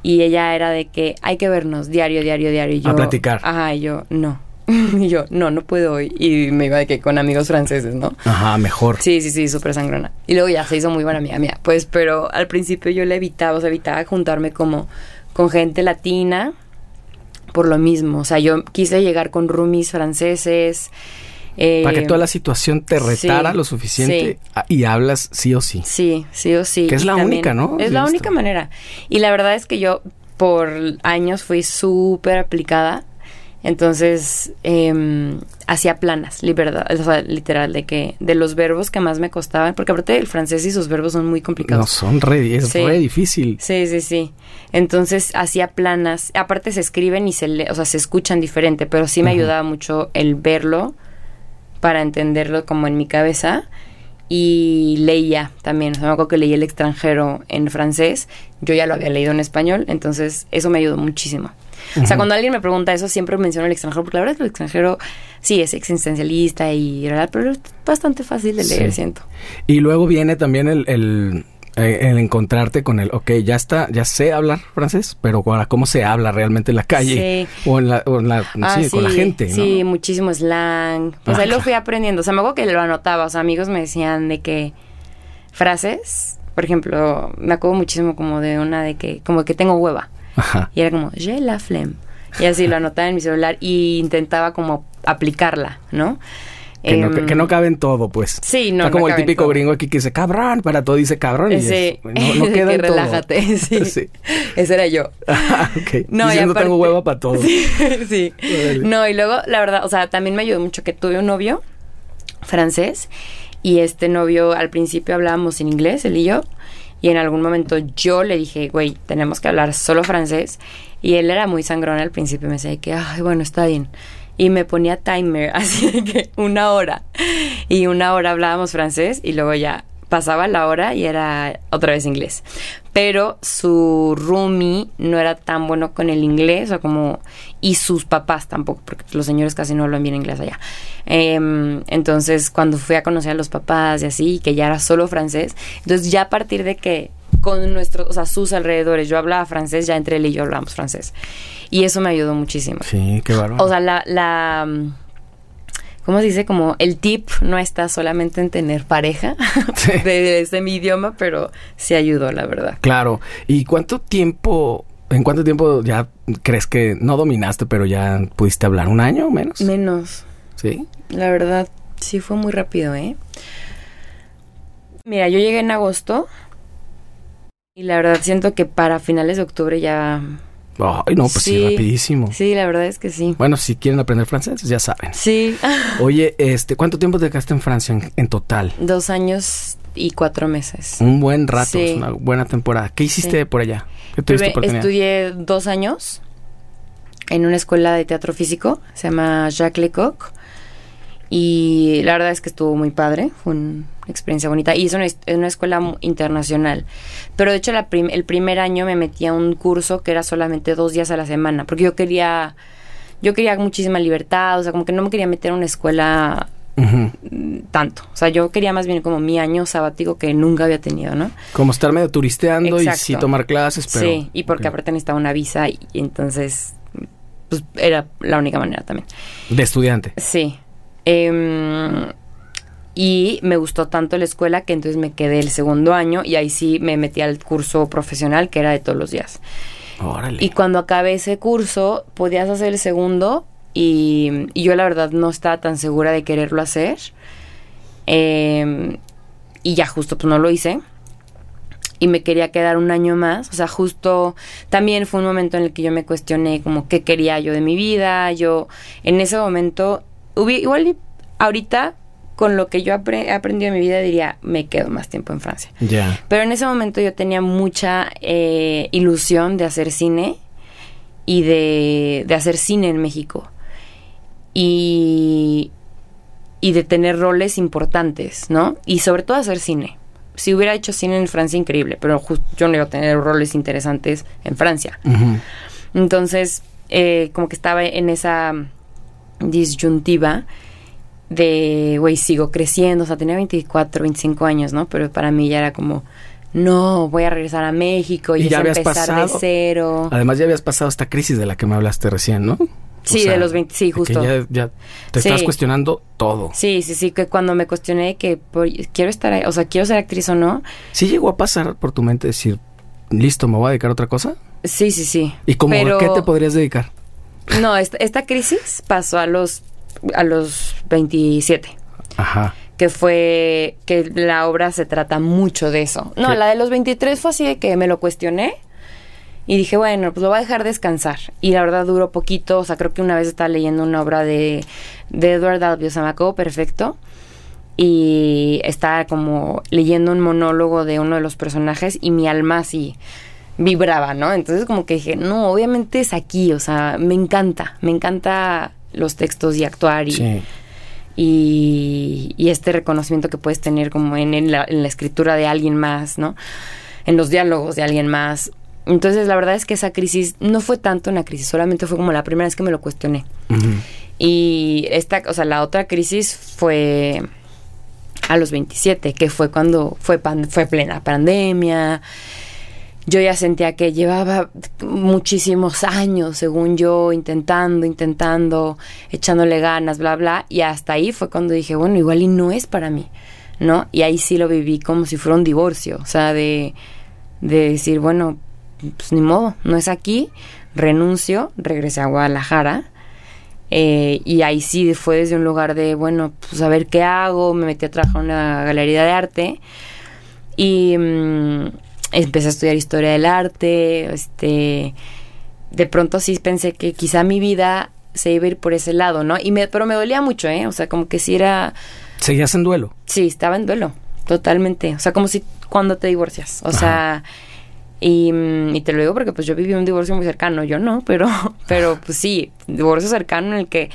y ella era de que hay que vernos diario, diario, diario. Y A yo, platicar. Ajá, y yo, no. y yo, no, no puedo hoy. Y me iba de que con amigos franceses, ¿no? Ajá, mejor. Sí, sí, sí, súper sangrona. Y luego ya se hizo muy buena amiga mía. Pues, pero al principio yo le evitaba, o sea, evitaba juntarme como con gente latina por lo mismo. O sea, yo quise llegar con roomies franceses. eh, Para que toda la situación te retara sí, lo suficiente sí. a- y hablas sí o sí. Sí, sí o sí. Que es la también- única, ¿no? Es Sí, la única manera. Y la verdad es que yo por años fui súper aplicada. Entonces, eh, hacía planas, libertad, o sea, literal, de que de los verbos que más me costaban, porque aparte el francés y sus verbos son muy No complicados. son re, es Sí. re difícil. Sí, sí, sí. Entonces hacía planas. Aparte se escriben y se le, o sea, se escuchan diferente, pero sí me ayudaba mucho el verlo para entenderlo como en mi cabeza. Y leía también. O sea, me acuerdo que leí El extranjero en francés. Yo ya lo había leído en español, entonces eso me ayudó muchísimo. O sea, cuando alguien me pregunta eso, siempre menciono el extranjero, porque la verdad es que el extranjero sí es existencialista y ¿verdad? pero es bastante fácil de leer, Sí. siento. Y luego viene también el, el, eh, el encontrarte con el, ok, ya está, ya sé hablar francés, pero ahora cómo se habla realmente en la calle o en la, o en la- Ah, sí, con la gente, ¿no? Sí, muchísimo slang. Pues Ah, ahí lo claro. fui aprendiendo. O sea, me acuerdo que lo anotaba. O sea, amigos me decían de que frases, por ejemplo, me acuerdo muchísimo como de una de que, como que tengo hueva. Ajá. Y era como, j'ai la flemme. Y así lo anotaba en mi celular y intentaba como aplicarla, ¿no? Que, no, Em, que no cabe en todo, pues. Sí, no, Está como no el típico todo. gringo aquí que dice cabrón, para todo dice cabrón. Y Ese, es- no, no queda que en todo. relájate, sí. Sí. Ese era yo. Ah, ok. No, y Diciendo tengo aparte- hueva para todo. Sí, sí. No, y luego, la verdad, o sea, también me ayudó mucho que tuve un novio francés y este novio al principio hablábamos en inglés, él y yo, y en algún momento yo le dije, güey, tenemos que hablar solo francés y él era muy sangrón al principio, me decía que, ay, bueno, está bien. Y me ponía timer, así de que una hora. Y una hora hablábamos francés y luego ya pasaba la hora y era otra vez inglés. Pero su roomie no era tan bueno con el inglés, o como. Y sus papás tampoco, porque los señores casi no hablan bien inglés allá. Em, entonces, cuando fui a conocer a los papás y así, que ya era solo francés, entonces ya a partir de que con nuestros, o sea, sus alrededores. Yo hablaba francés, ya entre él y yo hablamos francés. Y eso me ayudó muchísimo. Sí, qué bárbaro. O sea, la, la ¿cómo se dice? Como el tip no está solamente en tener pareja de, ese mi idioma, pero sí ayudó, la verdad. Claro. ¿Y cuánto tiempo, en cuánto tiempo ya crees que no dominaste, pero ya pudiste hablar? ¿Un año o menos? Menos. Sí. La verdad, sí fue muy rápido, ¿eh? Mira, yo llegué en agosto y la verdad siento que para finales de octubre ya Ay, no, pues sí, rapidísimo. Sí, la verdad es que sí. Bueno, si quieren aprender francés, ya saben. Sí. Oye, este, ¿cuánto tiempo te quedaste en Francia en, total? Dos años y cuatro meses. Un buen rato, es una buena temporada. ¿Qué hiciste por allá? ¿Qué tuviste Estudié dos años en una escuela de teatro físico, se llama Jacques Lecoq. Y la verdad es que estuvo muy padre, fue una experiencia bonita. Y es una, una escuela internacional. Pero de hecho el primer año me metí a un curso que era solamente dos días a la semana, porque yo quería, yo quería muchísima libertad, o sea, como que no me quería meter a una escuela tanto. O sea, yo quería más bien como mi año sabático que nunca había tenido, ¿no? Como estar medio turisteando y sí tomar clases, pero... Sí, y porque aparte necesitaba una visa y, y entonces pues era la única manera también. De estudiante. Sí. Em, y me gustó tanto la escuela que entonces me quedé el segundo año y ahí sí me metí al curso profesional que era de todos los días. Y cuando acabé ese curso, podías hacer el segundo y, yo la verdad no estaba tan segura de quererlo hacer. Em, y ya justo pues no lo hice. Y me quería quedar un año más. O sea, justo también fue un momento en el que yo me cuestioné como qué quería yo de mi vida. Yo en ese momento igual ahorita con lo que yo he aprendido en mi vida diría me quedo más tiempo en Francia. Ya. Pero en ese momento yo tenía mucha eh, ilusión de hacer cine y de, de hacer cine en México. Y, y de tener roles importantes, ¿no? Y sobre todo hacer cine. Si hubiera hecho cine en Francia, increíble, pero yo no iba a tener roles interesantes en Francia. Entonces, eh, como que estaba en esa disyuntiva de, güey, sigo creciendo, o sea, tenía 24, 25 años, ¿no? Pero para mí ya era como, no, voy a regresar a México y, ya habías empezar de cero. Además ya habías pasado esta crisis de la que me hablaste recién, ¿no? Sí, de los 20, sí, justo. Que ya, te estás cuestionando todo. Sí, sí, sí, que cuando me cuestioné que quiero estar, ahí, o sea, quiero ser actriz o no. ¿Sí llegó a pasar por tu mente decir, listo, me voy a dedicar a otra cosa? Sí, sí, sí. ¿Y cómo, qué te podrías dedicar? No, esta, crisis pasó a los, a los 27. Ajá. Que fue que la obra se trata mucho de eso. No, la de los 23 fue así de que me lo cuestioné. Y dije, bueno, pues lo voy a dejar descansar. Y la verdad duró poquito. O sea, creo que una vez estaba leyendo una obra de, de Edward Albio Samaco, perfecto. Y estaba como leyendo un monólogo de uno de los personajes y mi alma así vibraba, ¿no? Entonces como que dije, no, obviamente es aquí, o sea, me encanta, me encanta los textos y actuar y, y, este reconocimiento que puedes tener como en, la, escritura de alguien más, ¿no? En los diálogos de alguien más. Entonces la verdad es que esa crisis no fue tanto una crisis, solamente fue como la primera vez que me lo cuestioné. Y esta, o sea, la otra crisis fue a los 27, que fue cuando fue, fue plena pandemia yo ya sentía que llevaba muchísimos años, según yo, intentando, intentando, echándole ganas, bla, bla, y hasta ahí fue cuando dije, bueno, igual y no es para mí, ¿no? Y ahí sí lo viví como si fuera un divorcio, o sea, de, de decir, bueno, pues ni modo, no es aquí, renuncio, regresé a Guadalajara, eh, y ahí sí fue desde un lugar de, bueno, pues a ver qué hago, me metí a trabajar en una galería de arte, y... Mm, empecé a estudiar historia del arte, este, de pronto sí pensé que quizá mi vida se iba a ir por ese lado, ¿no? Y me, pero me dolía mucho, ¿eh? O sea, como que si era... ¿Seguías en duelo? Sí, estaba en duelo, totalmente. O sea, como si cuando te divorcias. O sea, y, y, te lo digo porque pues yo viví un divorcio muy cercano, yo no, pero, pero pues sí, divorcio cercano en el que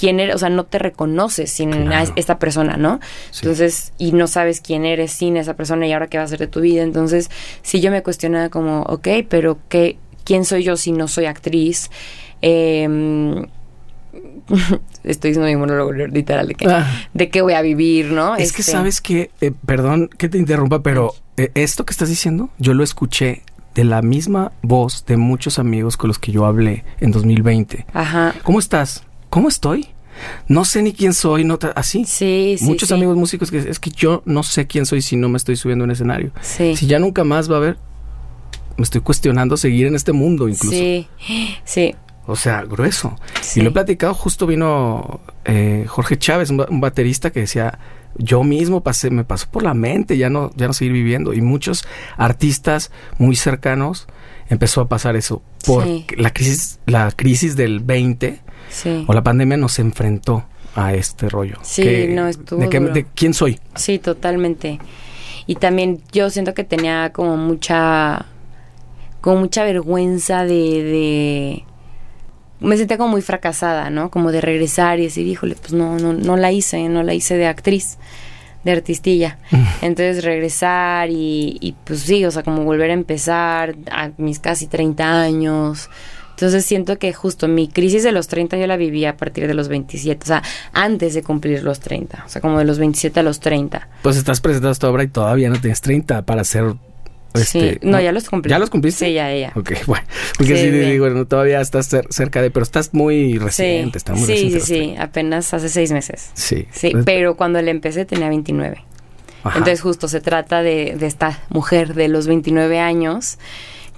quién eres, o sea, no te reconoces sin esta persona, ¿no? Entonces, y no sabes quién eres sin esa persona y ahora qué va a hacer de tu vida. Entonces, si yo me cuestionaba como, ok, pero ¿qué, ¿quién soy yo si no soy actriz? Eh, estoy diciendo mi monólogo literal de que, ah. de qué voy a vivir, ¿no? Es que este sabes que, eh, perdón que te interrumpa, pero eh, esto que estás diciendo, yo lo escuché de la misma voz de muchos amigos con los que yo hablé en 2020. Ajá. ¿Cómo estás? ¿Cómo estoy? No sé ni quién soy, no así. Sí, sí. Muchos sí. amigos músicos que es que yo no sé quién soy si no me estoy subiendo a un escenario. Sí. Si ya nunca más va a haber, me estoy cuestionando seguir en este mundo incluso. Sí, sí. O sea, grueso. Sí. Y lo he platicado, justo vino eh, Jorge Chávez, un baterista que decía, yo mismo pasé, me pasó por la mente ya no, ya no seguir viviendo. Y muchos artistas muy cercanos empezó a pasar eso. Por Sí. la crisis, la crisis del 20 Sí. o la pandemia nos enfrentó a este rollo. Sí, Que- no, estuvo de, qué- duro. de quién soy. Sí, totalmente. Y también yo siento que tenía como mucha, como mucha vergüenza de, de, me sentía como muy fracasada, ¿no? Como de regresar y decir, híjole, pues no, no, no la hice, no la hice de actriz, de artistilla. Entonces regresar y, y pues sí, o sea, como volver a empezar a mis casi 30 años. Entonces siento que justo mi crisis de los 30 yo la viví a partir de los 27, o sea, antes de cumplir los 30, o sea, como de los 27 a los 30. Pues estás presentando esta obra y todavía no tienes 30 para hacer... Este, sí, no, ya los cumplí. ¿Ya los cumpliste? Sí, ya, ya. Ok, bueno. Porque Sí, sí, sí. digo, no, todavía estás cer- cerca de... Pero estás muy reciente, está muy sí, reciente. sí, sí, apenas hace seis meses. Sí. Sí, Entonces, pero cuando le empecé tenía 29. ajá. Entonces justo se trata de, de esta mujer de los 29 años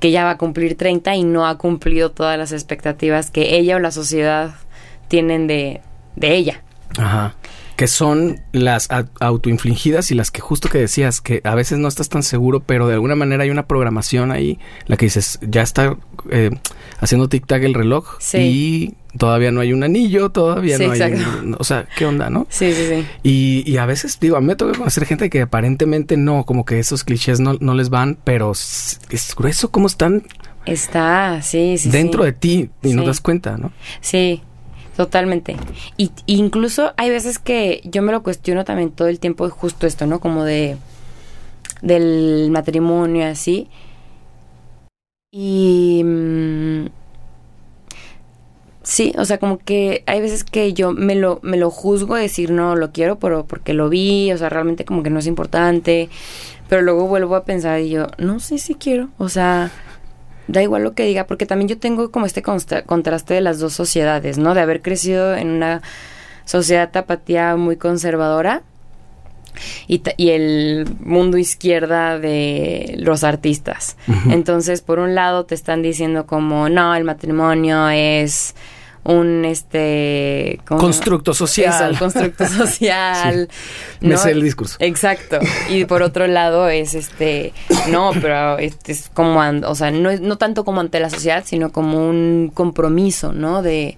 que ya va a cumplir 30 y no ha cumplido todas las expectativas que ella o la sociedad tienen de, de ella. Ajá. Que son las autoinfligidas y las que justo que decías, que a veces no estás tan seguro, pero de alguna manera hay una programación ahí, la que dices, ya está eh, haciendo tic-tac el reloj Sí. y todavía no hay un anillo, todavía Sí, no hay... un- o sea, ¿qué onda, no? Sí, sí, sí. Y, y a veces, digo, a mí me toca conocer gente que aparentemente no, como que esos clichés no, no les van, pero es, es grueso cómo están Está, sí, sí. dentro sí. de ti y no te das cuenta, ¿no? Sí, totalmente. Y incluso hay veces que yo me lo cuestiono también todo el tiempo, justo esto, ¿no? Como de del matrimonio así. Y mm, sí, o sea, como que hay veces que yo me lo me lo juzgo decir no lo quiero, pero porque lo vi, o sea, realmente como que no es importante. Pero luego vuelvo a pensar y yo, no sé si quiero, o sea, da igual lo que diga, porque también yo tengo como este contraste de las dos sociedades, ¿no? De haber crecido en una sociedad tapatía muy conservadora y, el mundo izquierda de los artistas. Entonces, por un lado te están diciendo como, no, el matrimonio es un este. Constructo social. Eso, el constructo social. Me ¿no? sé el discurso. Exacto. Y por otro lado es este, no, pero este es como, o sea, no no tanto como ante la sociedad, sino como un compromiso, ¿no? De,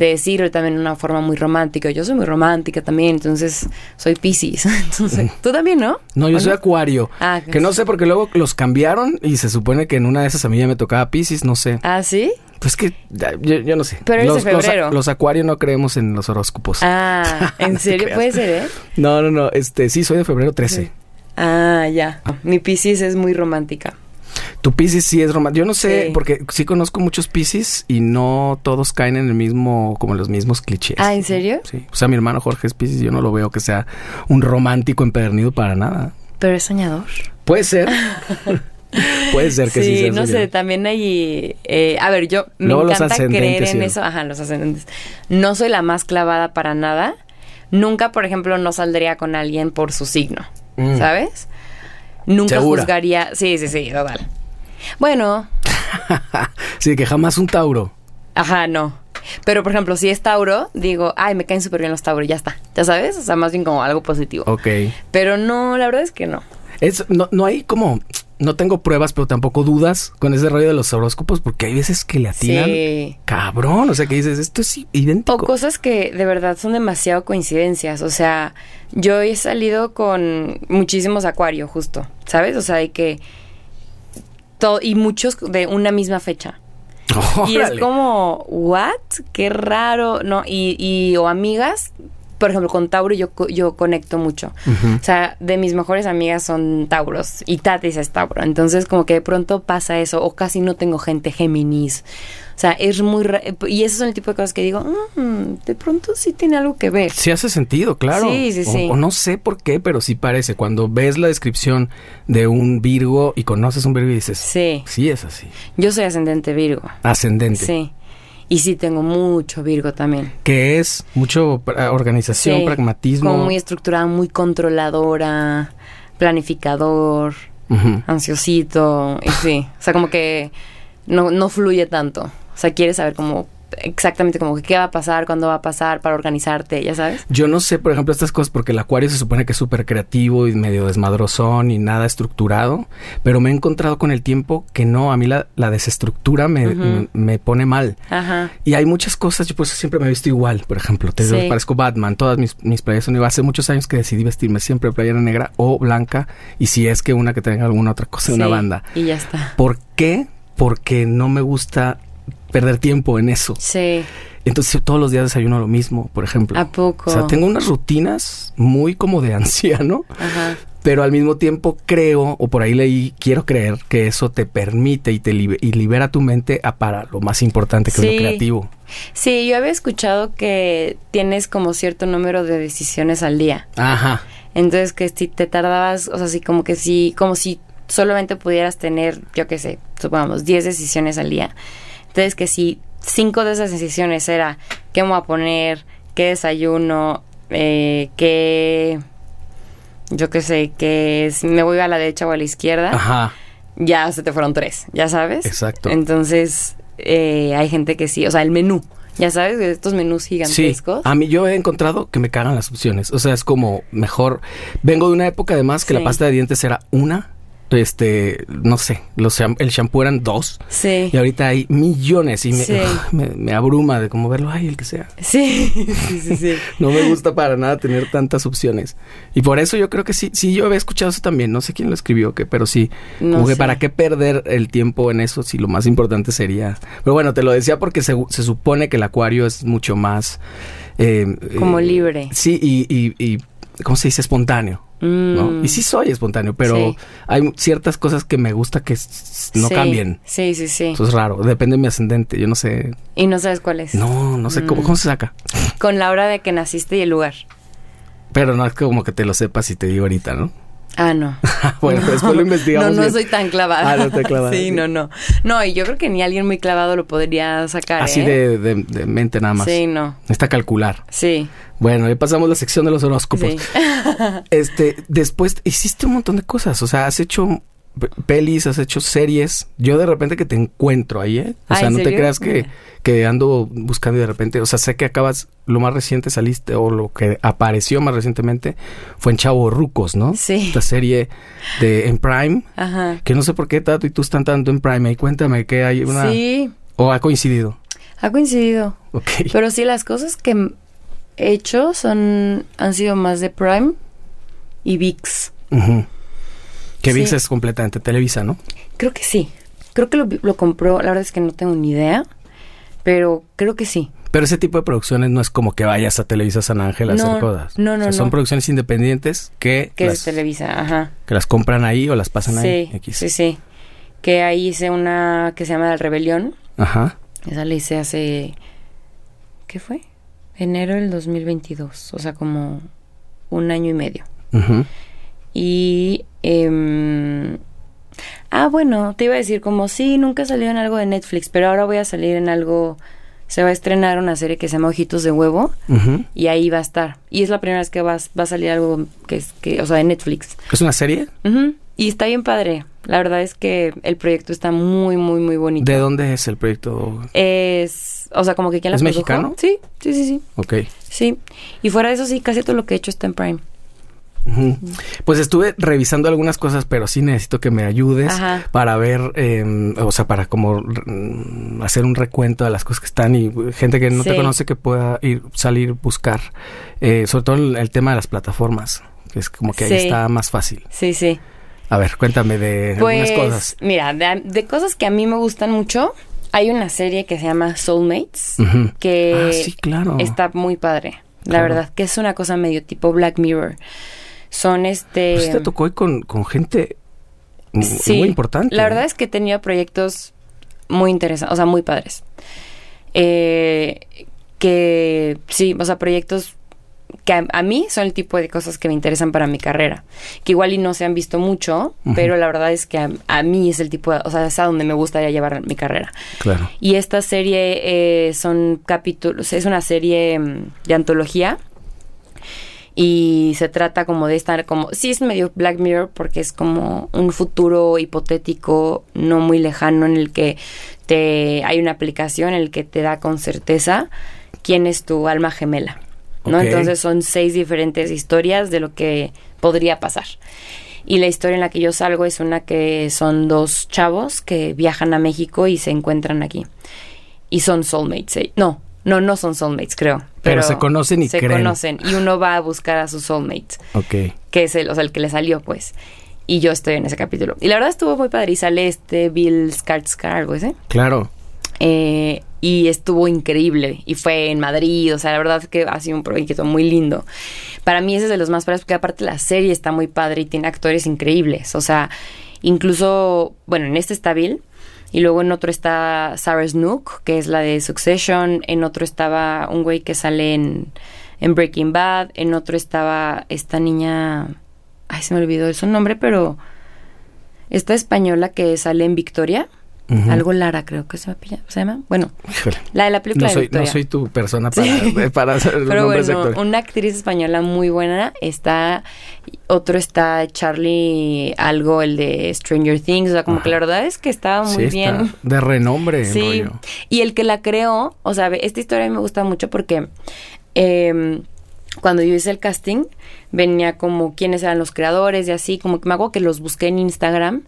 de decirlo también de una forma muy romántica. Yo soy muy romántica también, entonces soy Pisces. Entonces, tú también, ¿no? No, yo ¿O soy no? acuario. Ah, Que no sé porque luego los cambiaron y se supone que en una de esas a mí ya me tocaba Pisces, no sé. Ah, ¿sí? Pues que yo, yo no sé. Pero los, de los a- febrero. Los, acuarios no creemos en los horóscopos. Ah, ¿en serio? Puede ser, ¿eh? No, no, no. Este, sí, soy de febrero 13. Ah, ya. Mi Pisces es muy romántica. Tu Pisces sí es romántico. Yo no sé, Sí. porque sí conozco muchos Pisces y no todos caen en el mismo, como los mismos clichés. Ah, ¿en serio? Sí. O sea, mi hermano Jorge es Pisces yo no lo veo que sea un romántico empedernido para nada. Pero es soñador. Puede ser. Puede ser que sí, sí, no sé, también hay... eh, a ver, yo me Luego encanta creer en sí. eso. Ajá, los ascendentes. No soy la más clavada para nada. Nunca, por ejemplo, no saldría con alguien por su signo, Mm. ¿sabes? Nunca ¿Segura? juzgaría... Sí, sí, sí, total. Bueno, sí, que jamás un Tauro. ajá, no. Pero, por ejemplo, si es Tauro, digo, ay, me caen súper bien los Tauros, ya está. ¿Ya sabes? O sea, más bien como algo positivo. Ok. Pero no, la verdad es que no. Es, no, no hay como, no tengo pruebas, pero tampoco dudas con ese rollo de los horóscopos, porque hay veces que le atinan. Sí. Cabrón, o sea que dices, esto es idéntico. O cosas que de verdad son demasiado coincidencias. O sea, yo he salido con muchísimos acuario, justo, ¿sabes? O sea, hay que. to- y muchos de una misma fecha. Y es como, ¿what? Qué raro. No, y, y o amigas por ejemplo, con Tauro yo, yo conecto mucho. O sea, de mis mejores amigas son Tauros y Tatis es Tauro. Entonces, como que de pronto pasa eso, o casi no tengo gente Géminis. O sea, es muy. ra- Y esos son el tipo de cosas que digo, "Mm, de pronto sí tiene algo que ver. Sí hace sentido, claro. Sí, sí, O- sí. O, no sé por qué, pero sí parece. Cuando ves la descripción de un Virgo y conoces un Virgo y dices, Sí. sí es así. Yo soy ascendente Virgo. Ascendente. Sí. Y sí tengo mucho Virgo también. Que es mucho organización, Sí, pragmatismo. Como muy estructurada, muy controladora, planificador, ansiosito, y sí. O sea, como que no, no fluye tanto. O sea, quieres saber como exactamente como que qué va a pasar, cuándo va a pasar para organizarte, ya sabes. Yo no sé, por ejemplo, estas cosas porque el acuario se supone que es súper creativo y medio desmadrozón y nada estructurado, pero me he encontrado con el tiempo que no, a mí la, la desestructura me, me, me pone mal. Ajá. Y hay muchas cosas, yo por eso siempre me he visto igual, por ejemplo, te Sí. parezco Batman, todas mis, mis playeras son igual. Hace muchos años que decidí vestirme siempre playera negra o blanca, y si es que una que tenga alguna otra cosa de una banda. Y ya está. ¿Por qué? Porque no me gusta perder tiempo en eso. Sí. Entonces todos los días desayuno lo mismo, por ejemplo. ¿A poco? O sea, tengo unas rutinas muy como de anciano, Ajá. pero al mismo tiempo creo, o por ahí leí, quiero creer que eso te permite y te libe- y libera tu mente a para lo más importante que es Sí. lo creativo. Sí, yo había escuchado que tienes como cierto número de decisiones al día. Ajá. Entonces que si te tardabas, o sea, así como que si, como si solamente pudieras tener, yo qué sé, supongamos, 10 decisiones al día. Entonces que si cinco de esas decisiones era qué me voy a poner, qué desayuno, eh, qué, yo qué sé, que si me voy a la derecha o a la izquierda, Ajá. ya se te fueron tres, ya sabes. Exacto. Entonces eh, hay gente que sí, o sea, el menú, ya sabes, de estos menús Sí, gigantescos. a mí yo he encontrado que me cagan las opciones. O sea, es como mejor. Vengo de una época además que la Sí. pasta de dientes era una. Este, no sé, los, el shampoo eran dos. Sí. Y ahorita hay millones y me, Sí. me, me abruma de como verlo, ay, el que sea. Sí, sí, sí, sí. No me gusta para nada tener tantas opciones. Y por eso yo creo que sí, sí, yo había escuchado eso también. No sé quién lo escribió, que, pero sí. No como que sé. para qué perder el tiempo en eso si lo más importante sería. Pero bueno, te lo decía porque se, se supone que el acuario es mucho más. eh, Como eh, libre. Sí, y, y, y ¿cómo se dice? Espontáneo. ¿No? Mm. Y sí soy espontáneo, pero Sí. hay ciertas cosas que me gusta que no Sí, cambien. Sí, sí, sí. Eso es raro. Depende de mi ascendente. Yo no sé. Y no sabes cuál es. No, no sé cómo, Mm. cómo se saca. Con la hora de que naciste y el lugar. Pero no es como que te lo sepas y te digo ahorita, ¿no? Ah, no. bueno, después lo investigamos. No, no bien. soy tan clavada. Ah, no te clavada, Sí, sí. no, no. No, y yo creo que ni alguien muy clavado lo podría sacar. Así ¿eh? de, de- de mente nada más. Sí, no. Está calcular. Sí. Bueno, ya pasamos la sección de los horóscopos. Sí. Este, después hiciste un montón de cosas. O sea, has hecho pelis, has hecho series. Yo de repente que te encuentro ahí, ¿eh? O Ah, sea, ¿en no te creas que, que ando buscando y de repente. O sea, sé que acabas, lo más reciente saliste, o lo que apareció más recientemente, fue en Chavo Rucos, ¿no? Sí. Esta serie de en Prime. Ajá. Que no sé por qué Tato y tú están tanto en Prime. Y cuéntame que hay una. Sí. O ha coincidido. Ha coincidido. Ok. Pero sí, las cosas que he hecho son han sido más de Prime y VIX. Ujú. Que VIX Sí. es completamente Televisa, ¿no? Creo que sí. Creo que lo, lo compró. La verdad es que no tengo ni idea. Pero creo que sí. Pero ese tipo de producciones no es como que vayas a Televisa San Ángel a No, hacer cosas. no, no, O sea, Son no. producciones independientes que, Que las, es Televisa. Ajá. que las compran ahí o las pasan ahí. Sí, X. sí, sí. Que ahí hice una que se llama La Rebelión. Ajá. Esa la hice hace... ¿Qué fue? Enero del 2022. O sea, como un año y medio. Ujú. Y... em, ah, bueno, te iba a decir como, sí, nunca salió en algo de Netflix, pero ahora voy a salir en algo... Se va a estrenar una serie que se llama Ojitos de Huevo y ahí va a estar. Y es la primera vez que va, va a salir algo que es que, o sea, de Netflix. ¿Es una serie? Y está bien padre. La verdad es que el proyecto está muy, muy, muy bonito. ¿De dónde es el proyecto? Es, o sea, como que quién la ¿Es produjo? mexicano? Sí, sí, sí, sí. Ok. Sí. Y fuera de eso, sí, casi todo lo que he hecho está en Prime. Pues estuve revisando algunas cosas, pero sí necesito que me ayudes Ajá. para ver, eh, o sea, para como mm, hacer un recuento de las cosas que están y gente que no te conoce que pueda ir, salir, buscar, eh, sobre todo el, el tema de las plataformas, que es como que ahí está más fácil. Sí, sí. A ver, cuéntame de Pues, algunas cosas. mira, de, de cosas que a mí me gustan mucho, hay una serie que se llama Soulmates, que Ah, sí, claro. está muy padre. la verdad, que es una cosa medio tipo Black Mirror. Son este... Pues te tocó con, con gente muy importante. La verdad es que he tenido proyectos muy interesantes, o sea, muy padres. Eh, que sí, o sea, proyectos que a, mí son el tipo de cosas que me interesan para mi carrera, que igual y no se han visto mucho, pero la verdad es que a, mí es el tipo, de, o sea, es a donde me gustaría llevar mi carrera. Claro. Y esta serie eh, son capítulos, es una serie mm, de antología y se trata como de estar como, sí es medio Black Mirror porque es como un futuro hipotético no muy lejano en el que te hay una aplicación en el que te da con certeza quién es tu alma gemela. ¿no? Entonces son seis diferentes historias de lo que podría pasar. Y la historia en la que yo salgo es una que son dos chavos que viajan a México y se encuentran aquí. Y son soulmates. ¿eh? No, no, no son soulmates, creo. Pero, se conocen y se conocen. Y uno va a buscar a sus soulmates. Ok. Que es el, o sea, el que le salió, pues. Y yo estoy en ese capítulo. Y la verdad estuvo muy padre. Y sale este Bill Skarsgård, algo ese. Claro. Eh, y estuvo increíble. Y fue en Madrid, o sea, la verdad que ha sido un proyecto muy lindo. Para mí ese es de los más padres porque aparte la serie está muy padre y tiene actores increíbles. O sea, incluso, bueno, en este está Bill. Y luego en otro está Sarah Snook, que es la de Succession. En otro estaba un güey que sale en, en Breaking Bad. En otro estaba esta niña... Ay, se me olvidó su nombre, pero... Esta española que sale en Victoria. Algo Lara, creo que se, se llama. Bueno, la de la película no soy, de No soy tu persona para, eh, para hacer Pero bueno, una actriz española muy buena. Está, otro está Charlie, algo, el de Stranger Things. O sea, como que la verdad es que estaba muy bien. de renombre. Sí. Y el que la creó, o sea, esta historia a mí me gusta mucho porque eh, cuando yo hice el casting, venía como quiénes eran los creadores y así, como que me hago que los busqué en Instagram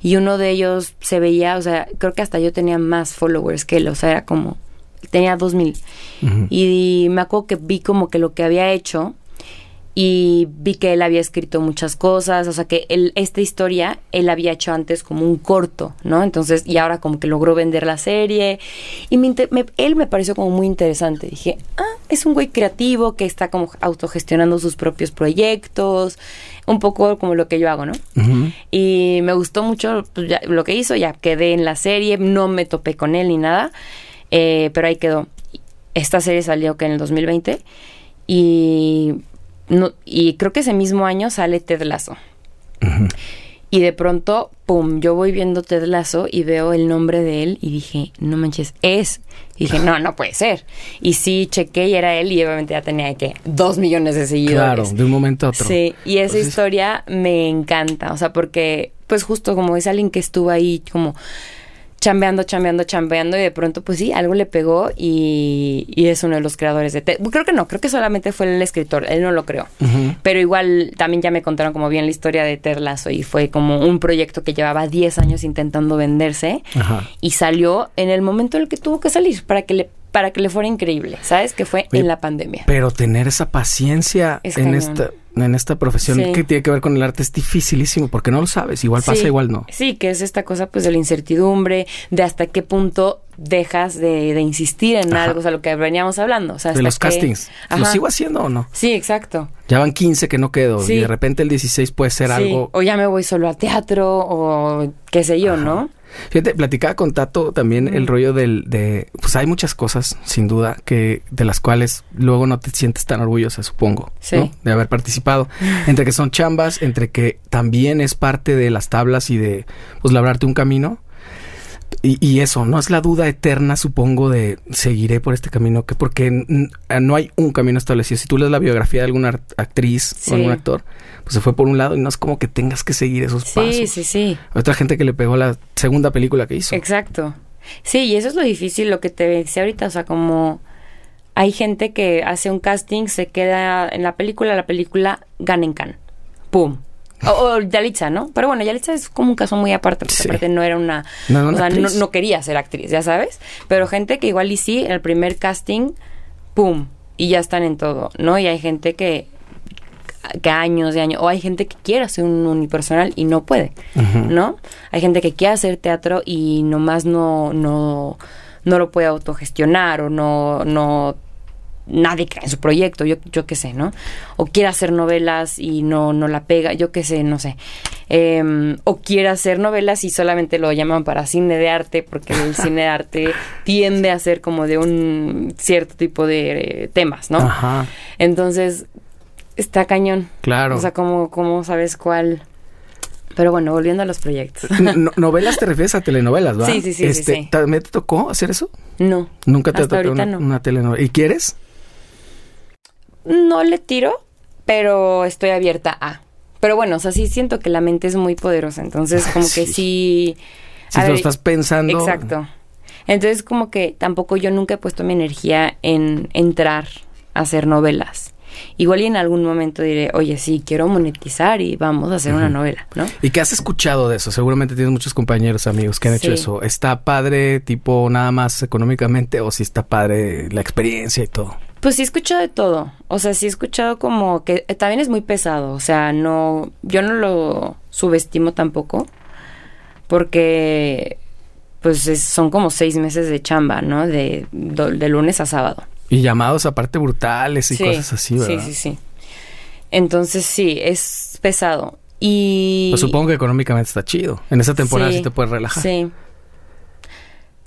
y uno de ellos se veía, o sea, creo que hasta yo tenía más followers que él, o sea, era como, tenía dos mil. Y me acuerdo que vi como que lo que había hecho y vi que él había escrito muchas cosas, o sea que él, esta historia él había hecho antes como un corto, ¿no? Entonces, y ahora como que logró vender la serie y él me pareció como muy interesante. Dije, ah, es un güey creativo que está como autogestionando sus propios proyectos, un poco como lo que yo hago, ¿no? Y me gustó mucho pues, lo que hizo, ya quedé en la serie, no me topé con él ni nada, eh, pero ahí quedó. Esta serie salió que en el 2020 y no, y creo que ese mismo año sale Ted Lasso. Y de pronto, pum, yo voy viendo Ted Lasso y veo el nombre de él y dije, no manches, es. Y dije, no, no puede ser. Y sí, chequé y era él y obviamente ya tenía que dos millones de seguidores. Claro, de un momento a otro. Sí, y esa pues historia me encanta, o sea, porque pues justo como es alguien que estuvo ahí como chambeando, chambeando, chambeando y de pronto pues sí, algo le pegó y, es uno de los creadores de Ted. Creo que no, creo que solamente fue el escritor, él no lo creó. Pero igual también ya me contaron como bien la historia de Ted Lasso y fue como un proyecto que llevaba 10 años intentando venderse y salió en el momento en el que tuvo que salir para que le para que le fuera increíble, ¿sabes? Que fue en la pandemia. Pero tener esa paciencia en esta en esta profesión que tiene que ver con el arte es dificilísimo porque no lo sabes, igual pasa, igual no. Sí, que es esta cosa pues de la incertidumbre, de hasta qué punto dejas de, insistir en algo, o sea, lo que veníamos hablando. O sea, de los castings. ¿Lo sigo haciendo o no? Sí, exacto. Ya van 15 que no quedo y de repente el 16 puede ser algo... O ya me voy solo a teatro o qué sé yo, ¿no? Fíjate, platicaba con Tato también el rollo del, de, pues hay muchas cosas, sin duda, que, de las cuales luego no te sientes tan orgullosa, supongo, ¿no? De haber participado. Entre que son chambas, entre que también es parte de las tablas y de, pues, labrarte un camino. Y, eso, no es la duda eterna, supongo, de seguiré por este camino, que porque no hay un camino establecido. Si tú lees la biografía de alguna actriz o algún actor, pues se fue por un lado y no es como que tengas que seguir esos pasos. Sí, sí, sí. Otra gente que le pegó la segunda película que hizo. Exacto. Sí, y eso es lo difícil, lo que te decía ahorita, o sea, como hay gente que hace un casting, se queda en la película, la película gana en Cannes. ¡Pum! O, Yalitza, ¿no? Pero bueno, Yalitza es como un caso muy aparte, porque aparte no era una... No, o sea, no, quería ser actriz, ya sabes. Pero gente que igual y sí, en el primer casting, ¡pum! Y ya están en todo, ¿no? Y hay gente que que años de años, o hay gente que quiere hacer un unipersonal y no puede, ¿no? Hay gente que quiere hacer teatro y nomás no, no, no lo puede autogestionar o no, no nadie cree en su proyecto, yo, yo qué sé, ¿no? O quiere hacer novelas y no, no la pega, yo qué sé, no sé. Em, o quiere hacer novelas y solamente lo llaman para cine de arte, porque el cine de arte tiende a ser como de un cierto tipo de eh, temas, ¿no? Ajá. Entonces, está cañón. Claro. O sea, ¿cómo, cómo sabes cuál? Pero bueno, volviendo a los proyectos. No- novelas te refieres a telenovelas, ¿verdad? Sí, sí, sí, Este, sí. ¿También te tocó hacer eso? No. Nunca te Hasta tocó ahorita una, no. una telenovela. ¿Y quieres? No le tiro, pero estoy abierta a. Pero bueno, o sea, sí siento que la mente es muy poderosa, entonces como que Sí. sí... Si lo estás pensando. Exacto. Entonces como que tampoco yo nunca he puesto mi energía en entrar a hacer novelas. Igual y en algún momento diré, oye, sí, quiero monetizar y vamos a hacer una novela, ¿no? ¿Y qué has escuchado de eso? Seguramente tienes muchos compañeros, amigos que han hecho Sí. eso. ¿Está padre, tipo, nada más económicamente o si está padre la experiencia y todo? Pues sí he escuchado de todo. O sea, sí he escuchado como que eh, también es muy pesado. O sea, no, yo no lo subestimo tampoco. Porque, pues es- son como seis meses de chamba, ¿no? De, do- de lunes a sábado. Y llamados aparte brutales y Sí, cosas así, ¿verdad? Sí, sí, sí. Entonces sí, es pesado. Y... Pues supongo que económicamente está chido. En esa temporada sí, te puedes relajar. Sí.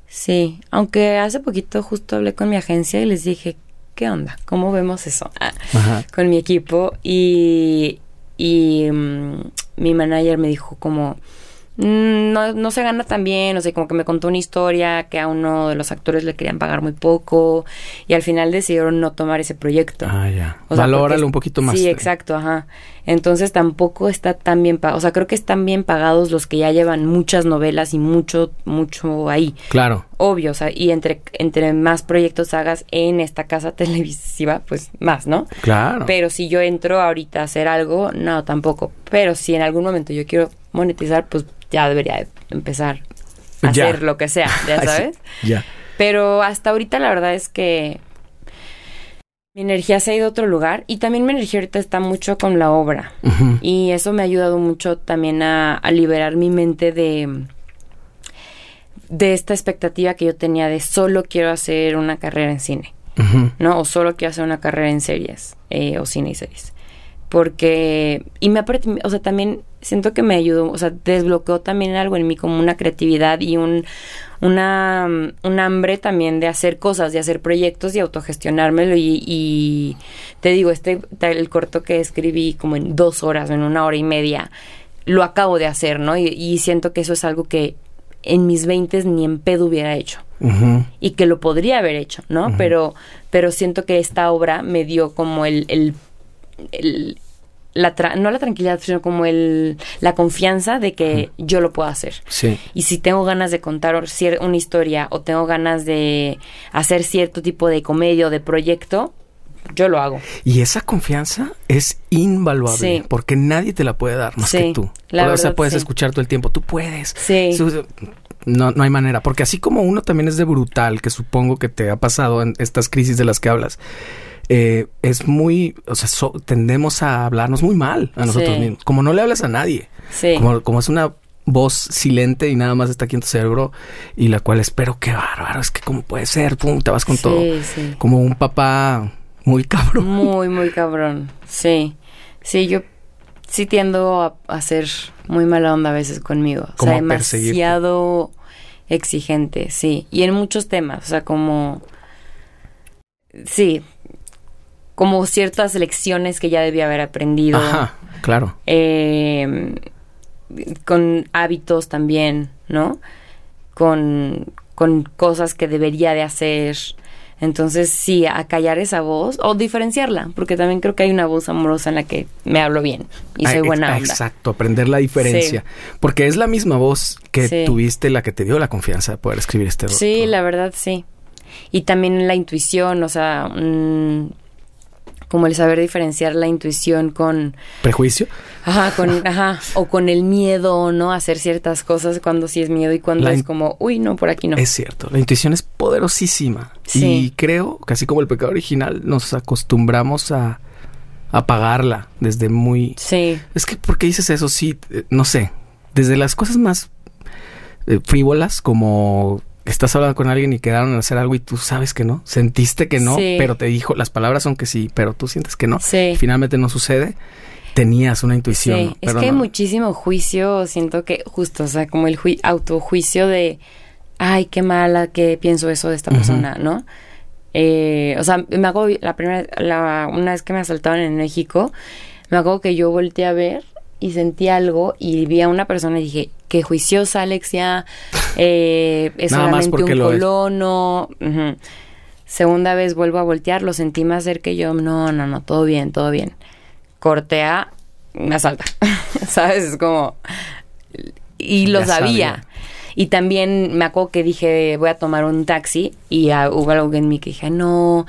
Sí, aunque hace poquito justo hablé con mi agencia y les dije, ¿qué onda? ¿Cómo vemos eso? Ah, Ajá. con mi equipo y, y mm, mi manager me dijo como, "Mm, no, no se gana tan bien, o sea, como que me contó una historia que a uno de los actores le querían pagar muy poco y al final decidieron no tomar ese proyecto. Ah, ya. O sea, Valóralo un poquito más. Sí, exacto, ajá. Entonces tampoco está tan bien pagado. O sea, creo que están bien pagados los que ya llevan muchas novelas y mucho, mucho ahí. Claro. Obvio, o sea, y entre, entre más proyectos hagas en esta casa televisiva, pues más, ¿no? Claro. Pero si yo entro ahorita a hacer algo, no, tampoco. Pero si en algún momento yo quiero monetizar, pues ya debería de empezar a Ya. hacer lo que sea, ya sabes. Ya. Pero hasta ahorita la verdad es que mi energía se ha ido a otro lugar y también mi energía ahorita está mucho con la obra. Y eso me ha ayudado mucho también a, a liberar mi mente de, de esta expectativa que yo tenía de solo quiero hacer una carrera en cine. ¿no? O solo quiero hacer una carrera en series eh, o cine y series. Porque, y me ha, o sea, también siento que me ayudó, o sea, desbloqueó también algo en mí como una creatividad y un, una, un hambre también de hacer cosas, de hacer proyectos y autogestionármelo y, y te digo, este, el corto que escribí como en dos horas, en una hora y media, lo acabo de hacer, ¿no? Y, y siento que eso es algo que en mis veintes ni en pedo hubiera hecho y que lo podría haber hecho, ¿no? Pero, pero siento que esta obra me dio como el, el, el- la tra- no la tranquilidad, sino como el, la confianza de que yo lo puedo hacer. Sí. Y si tengo ganas de contar una historia o tengo ganas de hacer cierto tipo de comedia o de proyecto, yo lo hago. Y esa confianza es invaluable Sí. porque nadie te la puede dar más Sí, que tú. la o sea, puedes sí. escuchar todo el tiempo, tú puedes. Sí. No, no hay manera, porque así como uno también es de brutal, que supongo que te ha pasado en estas crisis de las que hablas, eh, es muy, o sea, so- tendemos a hablarnos muy mal a nosotros Sí. mismos, como no le hablas a nadie, Sí. como, como es una voz silente y nada más está aquí en tu cerebro y la cual espero que bárbaro, es que cómo puede ser, pum, te vas con Sí, todo, sí. como un papá muy cabrón. Muy, muy cabrón. Sí. Sí, yo sí tiendo a, a ser muy mala onda a veces conmigo. O sea, demasiado exigente, sí. Y en muchos temas, o sea, como... Sí. Como ciertas lecciones que ya debía haber aprendido. Ajá, claro. Eh, con hábitos también, ¿no? Con, con cosas que debería de hacer. Entonces, sí, a callar esa voz o diferenciarla, porque también creo que hay una voz amorosa en la que me hablo bien y Ah, soy ex- buena ah, onda. Exacto, aprender la diferencia. Porque es la misma voz que Sí. tuviste la que te dio la confianza de poder escribir este Sí, la verdad, sí. Y también la intuición, o sea, mm, como el saber diferenciar la intuición con, ¿Prejuicio? Ajá, con, ajá, o con el miedo, ¿no? Hacer ciertas cosas cuando sí es miedo y cuando La es como, uy, no, por aquí no. Es cierto, la intuición es poderosísima. Sí. Y creo que así como el pecado original, nos acostumbramos a apagarla desde muy... Sí, Es que, ¿por qué dices eso? Sí, eh, no sé. Desde las cosas más eh, frívolas, como estás hablando con alguien y quedaron a hacer algo y tú sabes que no, sentiste que no, Sí. pero te dijo, las palabras son que sí, pero tú sientes que no. Sí. Finalmente no sucede. Tenías una intuición. Sí, ¿no? es que hay muchísimo juicio, siento que justo, o sea, como el jui- autojuicio de, ay, qué mala que pienso eso de esta persona, ¿no? Eh, o sea, me hago la primera, la, una vez que me asaltaron en México, me acuerdo que yo volteé a ver y sentí algo y vi a una persona y dije, qué juiciosa Alexia, eh, es Nada solamente un colono. Segunda vez vuelvo a voltear, lo sentí más cerca y yo, no, no, no, todo bien, todo bien. Cortea, me asalta, ¿sabes? Es como... Y lo sabía. sabía. Y también me acuerdo que dije, voy a tomar un taxi y hubo algo en mí que dije, no,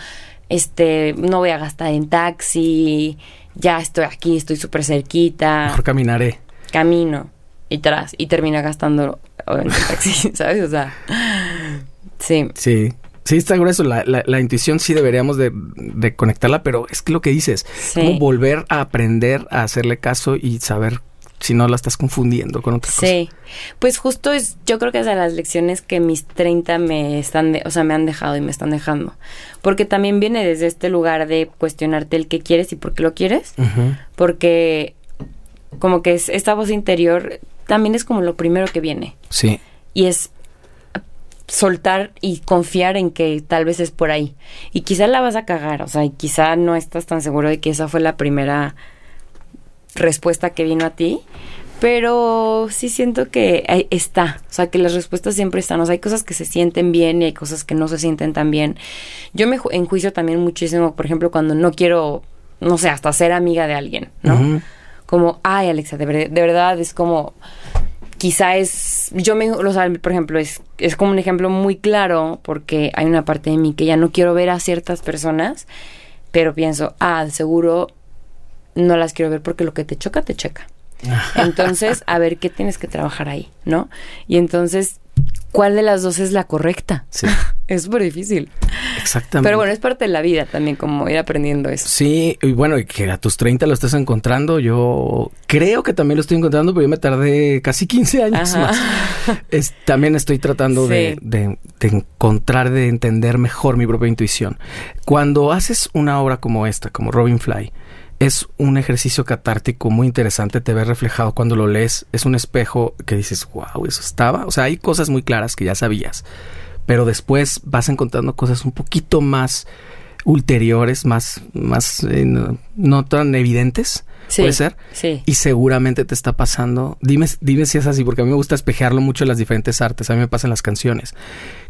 este, no voy a gastar en taxi, ya estoy aquí, estoy súper cerquita, Mejor caminaré. camino y tras, y termina gastando en el taxi, ¿sabes? O sea, sí, Sí. Sí, está grueso. La, la, la intuición sí deberíamos de, de conectarla, pero es que lo que dices, Sí. como volver a aprender a hacerle caso y saber si no la estás confundiendo con otra cosa. Sí, pues justo es, yo creo que es de las lecciones que mis 30 me están, de- o sea, me han dejado y me están dejando. Porque también viene desde este lugar de cuestionarte el qué quieres y por qué lo quieres. Porque como que es, esta voz interior también es como lo primero que viene. Sí. Y es soltar y confiar en que tal vez es por ahí. Y quizá la vas a cagar, o sea, y quizá no estás tan seguro de que esa fue la primera respuesta que vino a ti. Pero sí siento que está, o sea, que las respuestas siempre están, o sea, hay cosas que se sienten bien y hay cosas que no se sienten tan bien. Yo me ju- enjuicio también muchísimo, por ejemplo, cuando no quiero, no sé, hasta ser amiga de alguien, ¿no? Como, ay, Alexa, de, ver- de verdad es como, quizá es, yo me, o sea, por ejemplo, es, es como un ejemplo muy claro porque hay una parte de mí que ya no quiero ver a ciertas personas, pero pienso, ah, seguro no las quiero ver porque lo que te choca, te checa. Entonces, a ver qué tienes que trabajar ahí, ¿no? Y entonces, ¿cuál de las dos es la correcta? Sí. Es súper difícil. Exactamente. Pero bueno, es parte de la vida también, como ir aprendiendo eso. Sí, y bueno, y que a tus 30 lo estés encontrando, yo creo que también lo estoy encontrando, pero yo me tardé casi 15 años Ajá. más. Es- también estoy tratando de- de encontrar, de entender mejor mi propia intuición. Cuando haces una obra como esta, como Robin Fly, es un ejercicio catártico muy interesante, te ves reflejado cuando lo lees, es un espejo que dices, wow, eso estaba. O sea, hay cosas muy claras que ya sabías, pero después vas encontrando cosas un poquito más ulteriores, más, más eh, no, no tan evidentes, Sí, puede ser. Sí. Y seguramente te está pasando. Dime, dime si es así, porque a mí me gusta espejearlo mucho en las diferentes artes. A mí me pasa en las canciones.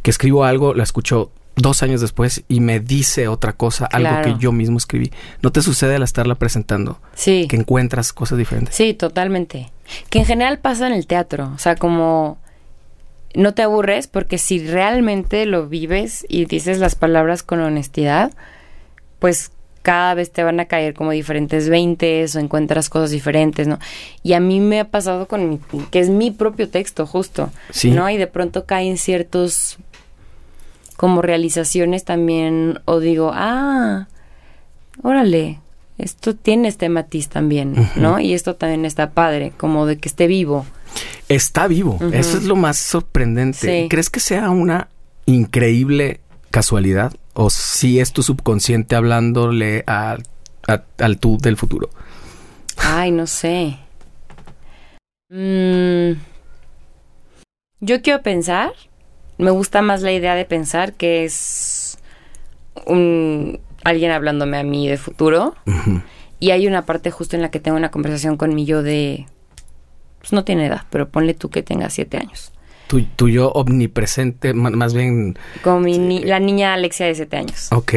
Que escribo algo, la escucho dos años después y me dice otra cosa, algo que yo mismo escribí. ¿No te sucede al estarla presentando? Sí. Que encuentras cosas diferentes. Sí, totalmente. Que en general pasa en el teatro. O sea, como no te aburres porque si realmente lo vives y dices las palabras con honestidad, pues cada vez te van a caer como diferentes veintes o encuentras cosas diferentes, ¿no? Y a mí me ha pasado con mi, que es mi propio texto, justo, Sí. ¿no? Y de pronto caen ciertos como realizaciones también, o digo, ah, órale, esto tiene este matiz también, ¿no? Y esto también está padre, como de que esté vivo. Está vivo. Eso es lo más sorprendente. Sí. ¿Crees que sea una increíble casualidad? ¿O si es tu subconsciente hablándole a- a- al tú del futuro? Ay, no sé. Mm, yo quiero pensar, me gusta más la idea de pensar que es un, alguien hablándome a mí de futuro. Y hay una parte justo en la que tengo una conversación con mi yo de... Pues no tiene edad, pero ponle tú que tenga siete años. Tu, tu yo omnipresente, más bien... Como mi ni- la niña Alexia de siete años. Ok.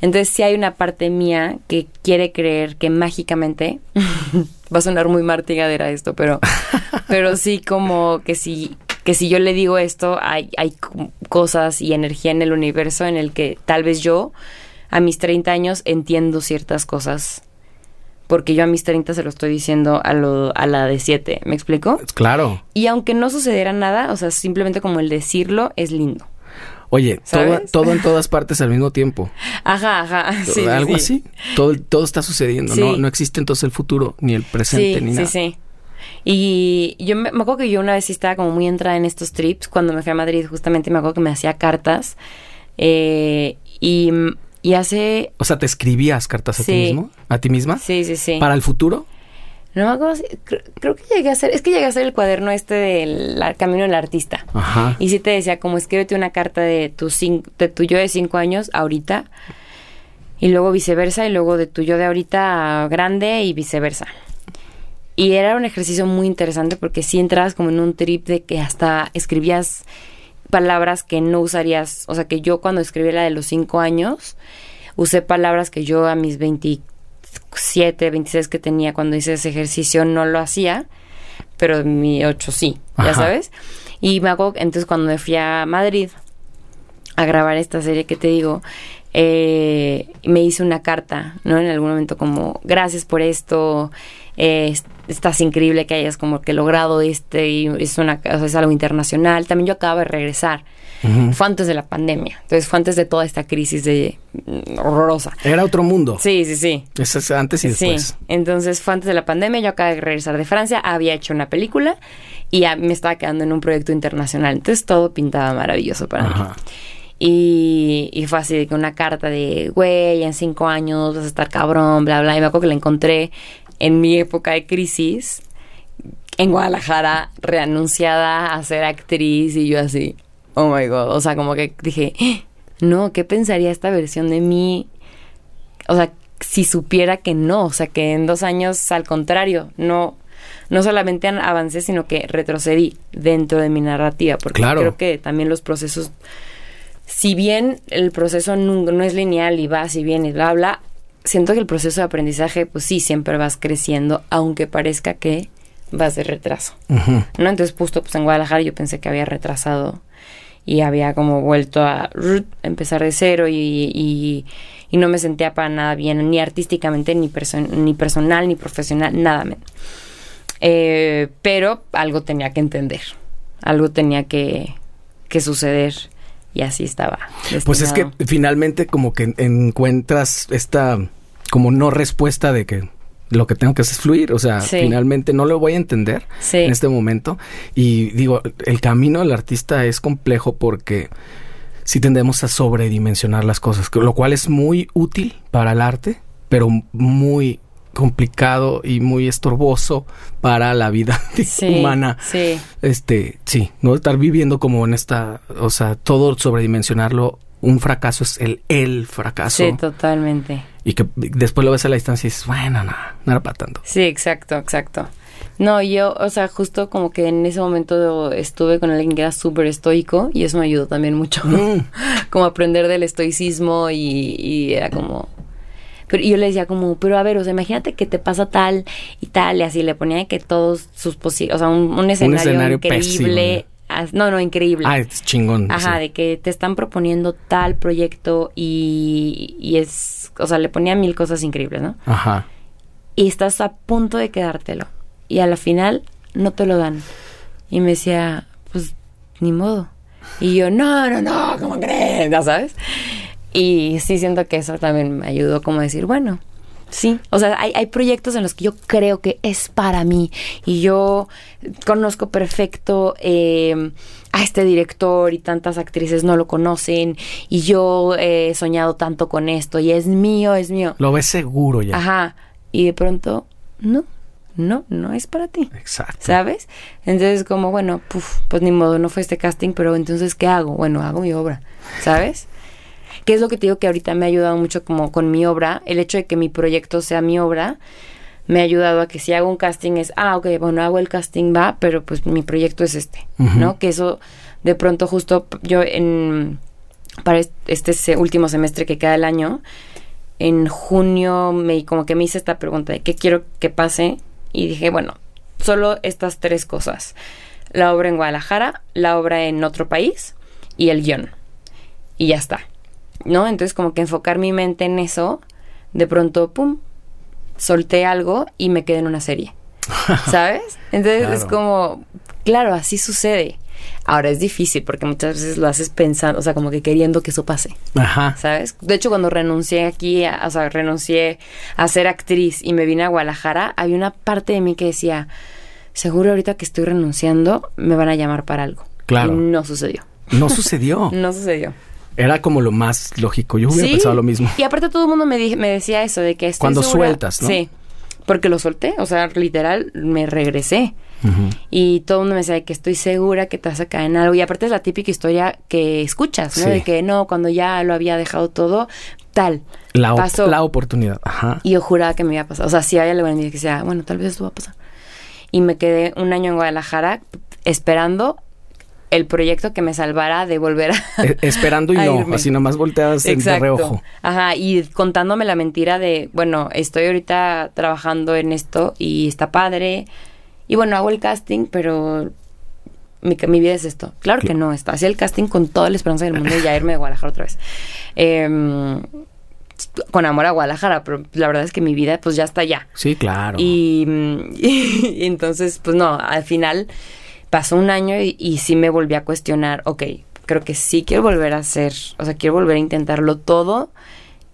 Entonces sí hay una parte mía que quiere creer que mágicamente va a sonar muy martigadera esto, pero pero sí como que si que si yo le digo esto hay hay co- cosas y energía en el universo en el que tal vez yo a mis 30 años entiendo ciertas cosas porque yo a mis 30 se lo estoy diciendo a lo a la de 7, ¿me explico? Claro. Y aunque no sucediera nada, o sea, simplemente como el decirlo es lindo. Oye, todo, todo en todas partes al mismo tiempo. Ajá, ajá. Sí, sí, Algo sí. así. Todo, todo está sucediendo. Sí. No, no existe entonces el futuro, ni el presente, sí, ni sí, nada. sí. Y yo me, me acuerdo que yo una vez sí estaba como muy entrada en estos trips. Cuando me fui a Madrid, justamente me acuerdo que me hacía cartas. Eh, y, y hace. O sea, ¿te escribías cartas a ti mismo? ¿A ti misma? Sí, sí, sí. ¿Para el futuro? No me acuerdo si- cre- creo, que llegué a hacer. Es que llegué a hacer el cuaderno este del Camino del Artista. Ajá. Y sí te decía, como escríbete una carta de tu, de tu yo de cinco años ahorita. Y luego viceversa. Y luego de tu yo de ahorita grande y viceversa. Y era un ejercicio muy interesante porque sí entrabas como en un trip de que hasta escribías palabras que no usarías. O sea, que yo cuando escribí la de los cinco años, usé palabras que yo a mis 27, 26 que tenía cuando hice ese ejercicio no lo hacía, pero en mi 8 sí, ya sabes. Y me hago, entonces cuando me fui a Madrid a grabar esta serie que te digo, eh, me hice una carta, ¿no? En algún momento como, gracias por esto, eh, est- estás increíble que hayas como que logrado este, y es, una, o sea, es algo internacional. También yo acabo de regresar. Fue antes de la pandemia, entonces fue antes de toda esta crisis de mm, horrorosa. Era otro mundo. Sí, sí, sí. Eso es antes y después. Sí, entonces fue antes de la pandemia, yo acabé de regresar de Francia, había hecho una película y me estaba quedando en un proyecto internacional, entonces todo pintaba maravilloso para mí. Y, y fue así de que una carta de, güey, en cinco años vas a estar cabrón, bla, bla. Y me acuerdo que la encontré en mi época de crisis, en Guadalajara, reanunciada a ser actriz y yo así, oh my god. O sea, como que dije, "Eh, no, ¿qué pensaría esta versión de mí? O sea, si supiera que no, o sea, que en dos años, al contrario, no, no solamente an- avancé, sino que retrocedí dentro de mi narrativa, porque Claro. creo que también los procesos, si bien el proceso no, no es lineal y vas y vienes, bla, bla, siento que el proceso de aprendizaje, pues sí, siempre vas creciendo, aunque parezca que vas de retraso. ¿no? Entonces, justo pues en Guadalajara yo pensé que había retrasado y había como vuelto a empezar de cero y, y, y no me sentía para nada bien, ni artísticamente, ni, perso- ni personal, ni profesional, nada. men. Eh, pero algo tenía que entender, algo tenía que, que suceder y así estaba. Pues es que finalmente como que encuentras esta como no respuesta de que lo que tengo que hacer es fluir, o sea, Sí. finalmente no lo voy a entender Sí. en este momento y digo, el camino del artista es complejo porque sí tendemos a sobredimensionar las cosas, lo cual es muy útil para el arte, pero muy complicado y muy estorboso para la vida Sí, humana. Sí, Este, sí, no estar viviendo como en esta, o sea, todo sobredimensionarlo, un fracaso es el el fracaso sí, totalmente. y que después lo ves a la distancia y dices, bueno, no, no era para tanto. Sí, exacto, exacto. No, yo, o sea, justo como que en ese momento estuve con alguien que era súper estoico y eso me ayudó también mucho. Mm. como aprender del estoicismo y, y era como... Pero y yo le decía como, pero a ver, o sea, imagínate que te pasa tal y tal y así le ponía que todos sus posibles, o sea, un, un escenario, escenario increíble. no, no, increíble. Ah, es chingón. Ajá, sí. de que te están proponiendo tal proyecto y, y es, o sea, le ponía mil cosas increíbles, ¿no? Ajá. y estás a punto de quedártelo. Y a la final no te lo dan. Y me decía, pues ni modo. Y yo, no, no, no, ¿cómo crees? ¿Ya sabes? Y sí siento que eso también me ayudó como a decir, bueno, sí. O sea, hay, hay proyectos en los que yo creo que es para mí. Y yo conozco perfecto eh, a este director y tantas actrices no lo conocen. Y yo he soñado tanto con esto y es mío, es mío. Lo ves seguro ya. Ajá. Y de pronto, no, no, no es para ti. Exacto. ¿Sabes? Entonces, como, bueno, puf, pues ni modo, no fue este casting, pero entonces, ¿qué hago? Bueno, hago mi obra, ¿sabes? ¿Qué es lo que te digo que ahorita me ha ayudado mucho como con mi obra? El hecho de que mi proyecto sea mi obra me ha ayudado a que si hago un casting es, ah, ok, bueno, hago el casting, va, pero pues mi proyecto es este. ¿no? Que eso, de pronto, justo yo en, para est- este último semestre que queda el año, en junio me como que me hice esta pregunta de qué quiero que pase y dije, bueno, solo estas tres cosas. La obra en Guadalajara, la obra en otro país y el guion. Y ya está. ¿No? Entonces como que enfocar mi mente en eso, de pronto, ¡pum! Solté algo y me quedé en una serie. ¿Sabes? Entonces es como, claro, así sucede. Ahora es difícil porque muchas veces lo haces pensando, o sea, como que queriendo que eso pase. Ajá. ¿sabes? De hecho, cuando renuncié aquí, a- o sea, renuncié a ser actriz y me vine a Guadalajara, había una parte de mí que decía, seguro ahorita que estoy renunciando me van a llamar para algo. Claro. Y no sucedió. No sucedió. no sucedió. Era como lo más lógico. Yo hubiera Sí. pensado lo mismo. Y aparte todo el mundo me, di- me decía eso, de que estoy Cuando segura- sueltas, ¿no? Sí, porque lo solté, o sea, literal, me regresé. Y todo el mundo me decía de que estoy segura que te vas a caer en algo. Y aparte es la típica historia que escuchas, ¿no? Sí. De que no, cuando ya lo había dejado todo, tal. La, op- pasó. la oportunidad. Ajá. Y yo juraba que me iba a pasar. O sea, si había algo en mí que decía, bueno, tal vez esto va a pasar. Y me quedé un año en Guadalajara esperando el proyecto que me salvara de volver a... Eh, esperando y a no. irme. Así nomás volteadas en- de reojo. Ajá, y contándome la mentira de, bueno, estoy ahorita trabajando en esto y está padre. Y bueno, hago el casting, pero mi, mi vida es esto. Claro que no, está. Hacía el casting con toda la esperanza del mundo y ya irme de Guadalajara otra vez. Em, con amor a Guadalajara, pero la verdad es que mi vida pues ya está allá. Sí, claro. Y, mm, y entonces, pues no, al final pasó un año y, y sí me volví a cuestionar, ok, creo que sí quiero volver a hacer, o sea, quiero volver a intentarlo todo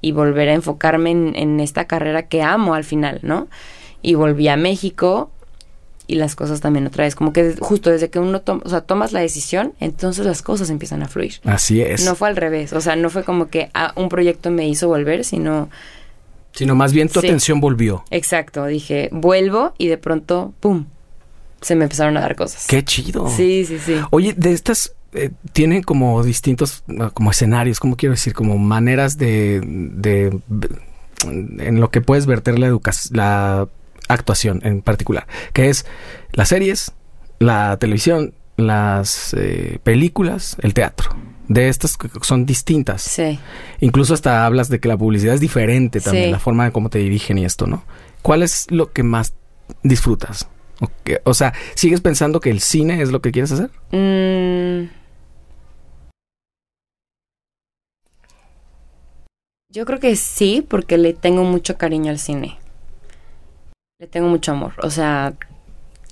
y volver a enfocarme en, en esta carrera que amo al final, ¿no? Y volví a México y las cosas también otra vez, como que justo desde que uno toma, o sea, tomas la decisión, entonces las cosas empiezan a fluir. Así es. No fue al revés, o sea, no fue como que ah, un proyecto me hizo volver, sino Sino más bien tu Sí. atención volvió. Exacto, dije, vuelvo y de pronto, ¡pum! Se me empezaron a dar cosas. Qué chido. Sí, sí, sí. Oye, de estas eh, tienen como distintos, ah, como escenarios, como quiero decir, como maneras de, de en lo que puedes verter la educación, la actuación en particular, que es las series, la televisión, las eh, películas, el teatro. De estas son distintas. Sí. Incluso hasta hablas de que la publicidad es diferente también, Sí. la forma de cómo te dirigen y esto, ¿no? ¿Cuál es lo que más disfrutas? O, que- o sea, ¿sigues pensando que el cine es lo que quieres hacer? Mm. Yo creo que sí, porque le tengo mucho cariño al cine. Le tengo mucho amor. O sea,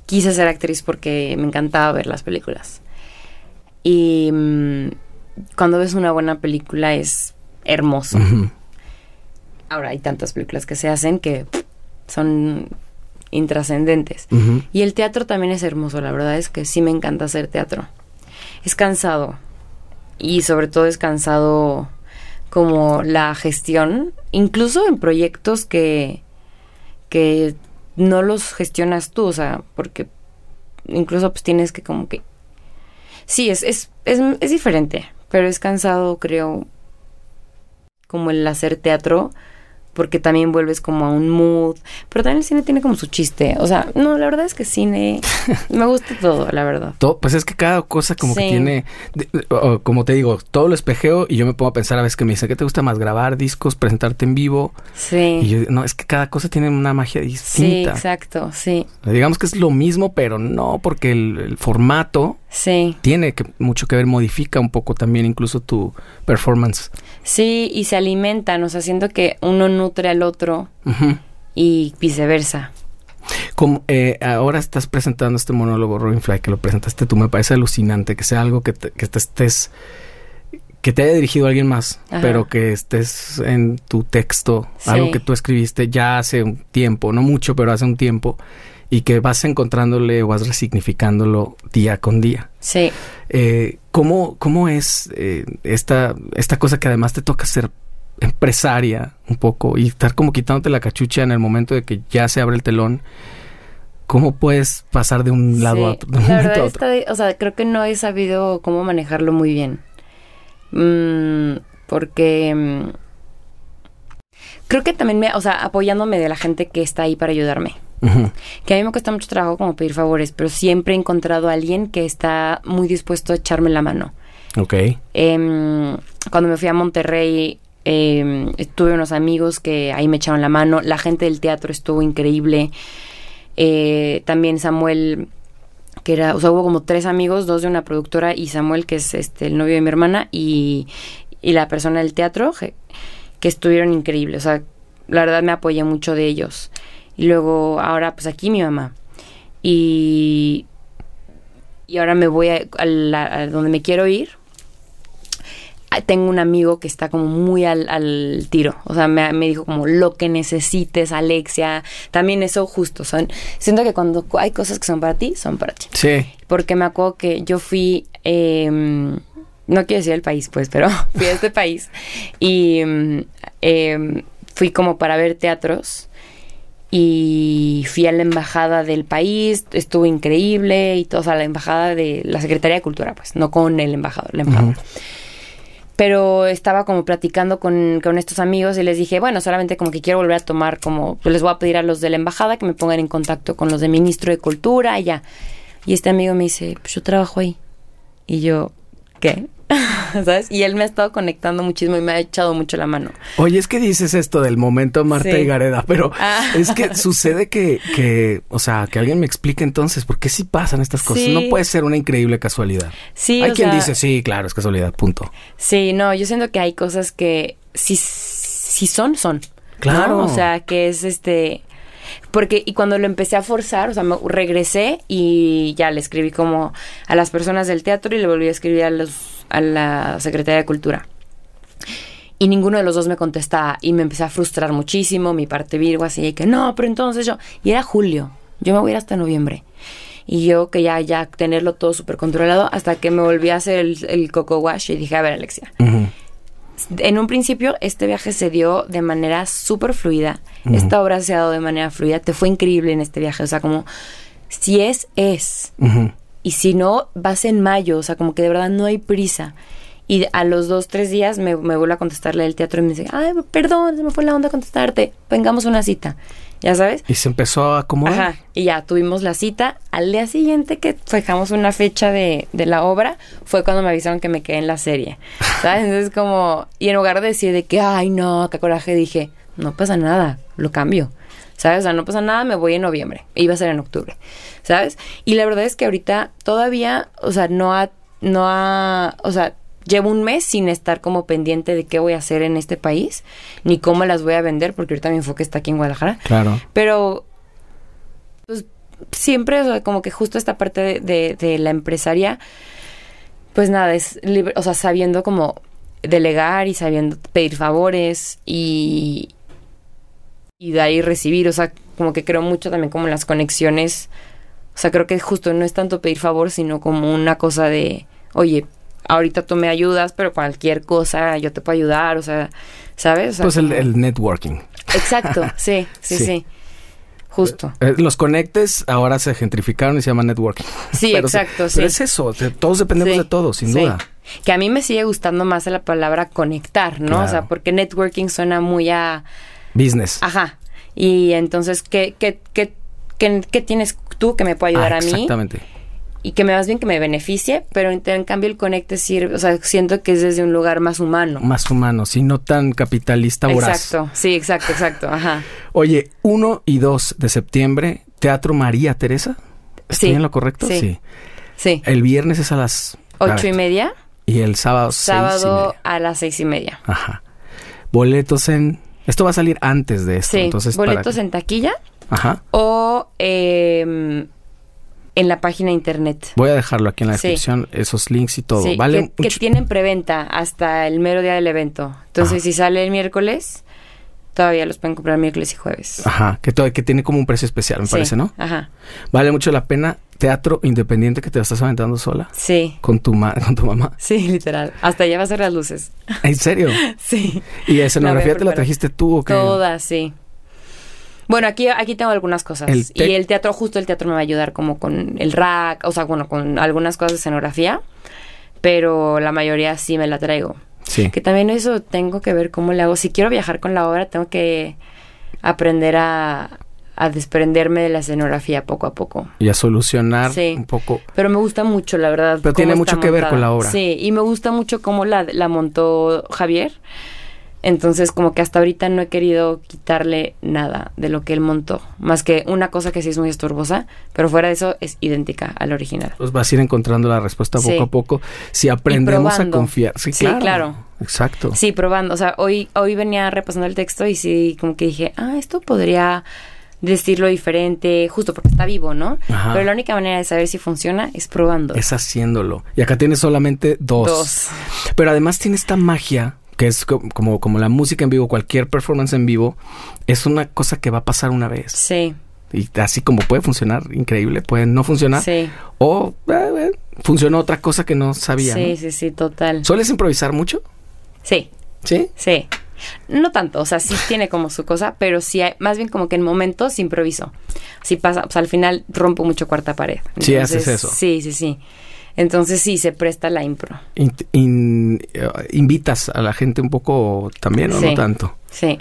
quise ser actriz porque me encantaba ver las películas. Y mm, cuando ves una buena película es hermoso. Ahora hay tantas películas que se hacen que pff, son intrascendentes. Y el teatro también es hermoso, la verdad es que sí me encanta hacer teatro. Es cansado. Y sobre todo es cansado como la gestión, incluso en proyectos que, que no los gestionas tú, o sea, porque incluso pues tienes que como que... Sí, es, es, es, es diferente, pero es cansado, creo, como el hacer teatro, porque también vuelves como a un mood, pero también el cine tiene como su chiste, o sea, no, la verdad es que cine, me gusta todo, la verdad. Todo- pues es que cada cosa como que Sí. tiene, de- o- o como te digo, todo lo espejeo y yo me pongo a pensar a veces que me dice, ¿qué te gusta más? ¿Grabar discos, presentarte en vivo? Sí. Y yo digo, no, es que cada cosa tiene una magia Sí, distinta. exacto, sí, Digamos que es lo mismo, pero no, porque el, el formato sí, tiene que, mucho que ver, modifica un poco también incluso tu performance. sí, y se alimentan, o sea, siento que uno nutre al otro y viceversa. Como eh, ahora estás presentando este monólogo, Robin Fly, que lo presentaste tú, me parece alucinante que sea algo que te, que te estés, que te haya dirigido alguien más, Ajá. pero que estés en tu texto, Sí. algo que tú escribiste ya hace un tiempo, no mucho, pero hace un tiempo, y que vas encontrándole o vas resignificándolo día con día. Sí. Eh, ¿cómo, ¿Cómo es eh, esta, esta cosa que además te toca ser empresaria un poco y estar como quitándote la cachucha en el momento de que ya se abre el telón? ¿Cómo puedes pasar de un lado Sí, a otro? De un La momento a verdad, otro? está o sea, creo que no he sabido cómo manejarlo muy bien. Mm, porque mm, creo que también me, o sea, apoyándome de la gente que está ahí para ayudarme. Que a mí me cuesta mucho trabajo como pedir favores, pero siempre he encontrado a alguien que está muy dispuesto a echarme la mano. Ok. Em, cuando me fui a Monterrey, em, tuve unos amigos que ahí me echaron la mano. La gente del teatro estuvo increíble. Eh, también Samuel, que era, o sea, hubo como tres amigos, dos de una productora y Samuel, que es este el novio de mi hermana, y, y la persona del teatro, que, que estuvieron increíbles. O sea, la verdad me apoyé mucho de ellos. Y luego, ahora, pues aquí mi mamá. Y, y ahora me voy a, a la- a donde me quiero ir. ah, tengo un amigo que está como muy al, al tiro. O sea, me, me, dijo como lo que necesites, Alexia. También eso justo. Son, siento que cuando hay cosas que son para ti, son para ti. Sí. Porque me acuerdo que yo fui... Eh, no quiero decir el país, pues, pero fui a este país y eh, fui como para ver teatros y fui a la embajada del país, estuvo increíble y todo, o sea, la embajada de la Secretaría de Cultura, pues, no con el embajador, la embajada. Uh -huh. Pero estaba como platicando con, con, estos amigos y les dije, bueno, solamente como que quiero volver a tomar como, pues les voy a pedir a los de la embajada que me pongan en contacto con los de Ministro de Cultura y ya. Y este amigo me dice, pues yo trabajo ahí. Y yo, ¿qué? ¿Sabes? Y él me ha estado conectando muchísimo y me ha echado mucho la mano. Oye, es que dices esto del momento Marta sí. y Gareda, pero ah. es que sucede que, que, o sea, que alguien me explique entonces, ¿por qué sí pasan estas cosas? Sí. No puede ser una increíble casualidad. Sí, Hay quien sea, dice, sí, claro, es casualidad, punto. Sí, no, yo siento que hay cosas que si, si son, son. Claro. ¿no? O sea, que es este porque y cuando lo empecé a forzar, o sea, me regresé y ya le escribí como a las personas del teatro y le volví a escribir a los a la Secretaría de Cultura. Y ninguno de los dos me contestaba y me empecé a frustrar muchísimo, mi parte Virgo así que no, pero entonces yo y era julio. Yo me voy a ir hasta noviembre. Y yo que ya ya tenerlo todo súper controlado hasta que me volví a hacer el, el coco wash y dije, a ver, Alexia. Uh -huh. En un principio, este viaje se dio de manera súper fluida. Uh -huh. Esta obra se ha dado de manera fluida. Te fue increíble en este viaje. O sea, como si es, es. Uh -huh. Y si no, vas en mayo. O sea, como que de verdad no hay prisa. Y a los dos, tres días me, me vuelve a contestarle del teatro y me dice, ay, perdón, se me fue la onda contestarte. Vengamos una cita. ¿Ya sabes? Y se empezó a acomodar. Ajá. Y ya tuvimos la cita. Al día siguiente que fijamos una fecha de, de, la obra, fue cuando me avisaron que me quedé en la serie. ¿Sabes? Entonces, como. Y en lugar de decir de que, ay, no, qué coraje, dije, no pasa nada, lo cambio. ¿Sabes? O sea, no pasa nada, me voy en noviembre. Iba a ser en octubre. ¿Sabes? Y la verdad es que ahorita todavía, o sea, no ha. No ha. O sea, llevo un mes sin estar como pendiente de qué voy a hacer en este país, ni cómo las voy a vender, porque ahorita mi enfoque está aquí en Guadalajara. Claro. Pero, pues, siempre, o sea, como que justo esta parte de, de, de la empresaria, pues nada, es libre, o sea, sabiendo como delegar y sabiendo pedir favores y, y de ahí recibir, o sea, como que creo mucho también como en las conexiones, o sea, creo que justo no es tanto pedir favor, sino como una cosa de, oye, ahorita tú me ayudas, pero cualquier cosa yo te puedo ayudar, o sea, ¿sabes? O sea, pues el, el, networking. Exacto, sí, sí, sí, sí. Justo. Eh, los conectes ahora se gentrificaron y se llama networking. Sí, pero, exacto, sí. Pero es eso, todos dependemos sí, de todos, sin sí. duda. Que a mí me sigue gustando más la palabra conectar, ¿no? Claro. O sea, porque networking suena muy a... Business. Ajá. Y entonces, ¿qué, qué, qué, qué, qué tienes tú que me puede ayudar ah, a mí? Exactamente y que me más bien que me beneficie, pero en, cambio el conecte sirve, o sea, siento que es desde un lugar más humano. Más humano, sí, no tan capitalista voraz. Exacto, sí, exacto, exacto, ajá. Oye, 1 y 2 de septiembre, Teatro María Teresa. ¿Estoy sí, en lo correcto? Sí. sí. Sí. El viernes es a las... Ocho y media. Y el sábado, sábado seis a las seis y media. Ajá. Boletos en... Esto va a salir antes de esto. Sí, entonces boletos para... en taquilla. Ajá. O... Eh, en la página internet. Voy a dejarlo aquí en la descripción, sí. esos links y todo. Sí, vale que, que, tienen preventa hasta el mero día del evento. Entonces, Ajá. si sale el miércoles, todavía los pueden comprar miércoles y jueves. Ajá, que, todo, que tiene como un precio especial, me sí. parece, ¿no? Ajá. Vale mucho la pena. Teatro independiente que te lo estás aventando sola. Sí. Con tu, ma con tu mamá. Sí, literal. Hasta allá va a ser las luces. ¿En serio? sí. ¿Y la escenografía te la trajiste tú o qué? Toda, sí. Bueno, aquí, aquí tengo algunas cosas. El y el teatro, justo el teatro me va a ayudar como con el rack, o sea, bueno, con algunas cosas de escenografía, pero la mayoría sí me la traigo. Sí. Que también eso tengo que ver cómo le hago. Si quiero viajar con la obra, tengo que aprender a, a desprenderme de la escenografía poco a poco. Y a solucionar sí. un poco. Pero me gusta mucho, la verdad. Pero tiene mucho que ver con la obra. Sí, y me gusta mucho cómo la, la montó Javier. Entonces, como que hasta ahorita no he querido quitarle nada de lo que él montó. Más que una cosa que sí es muy estorbosa, pero fuera de eso es idéntica al original. Pues vas a ir encontrando la respuesta poco sí. a poco. Si aprendemos a confiar. Sí, sí claro. claro. Exacto. Sí, probando. O sea, hoy, hoy venía repasando el texto y sí, como que dije, ah, esto podría decirlo diferente, justo porque está vivo, ¿no? Ajá. Pero la única manera de saber si funciona es probando. Es haciéndolo. Y acá tienes solamente dos. Dos. Pero además tiene esta magia que es co- como, como la música en vivo, cualquier performance en vivo, es una cosa que va a pasar una vez. Sí, Y así como puede funcionar, increíble, puede no funcionar. sí, O eh, eh, funcionó otra cosa que no sabía. sí, ¿no? sí, sí, total. ¿Sueles improvisar mucho? Sí, Sí. sí. No tanto, o sea, sí tiene como su cosa, pero sí, hay- más bien como que en momentos improviso. Sí pasa, pues al final rompo mucho cuarta pared. Sí, haces eso. Sí, sí, sí. Entonces sí, se presta la impro. In- in- eh, ¿Invitas a la gente un poco también o Sí. no tanto? Sí.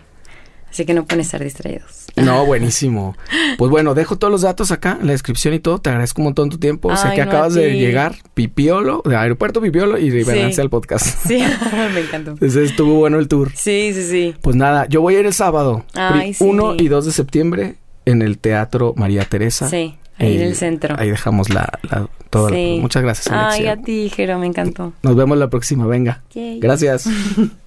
Así que no pueden estar distraídos. No, buenísimo. Pues bueno, dejo todos los datos acá en la descripción y todo. Te agradezco un montón tu tiempo. sé Ay, que no, acabas de llegar, Pipiolo, de Aeropuerto Pipiolo y de Sí. al podcast. Sí, me encantó. Entonces estuvo bueno el tour. Sí, sí, sí. Pues nada, yo voy a ir el sábado, Ay, sí. 1 y 2 de septiembre, en el Teatro María Teresa. Sí, ahí en Eh, el centro. Ahí dejamos la, la todo. Sí. Muchas gracias, Ay, Alexia. a ti, Jero, me encantó. Nos vemos la próxima, venga. Yay. Gracias.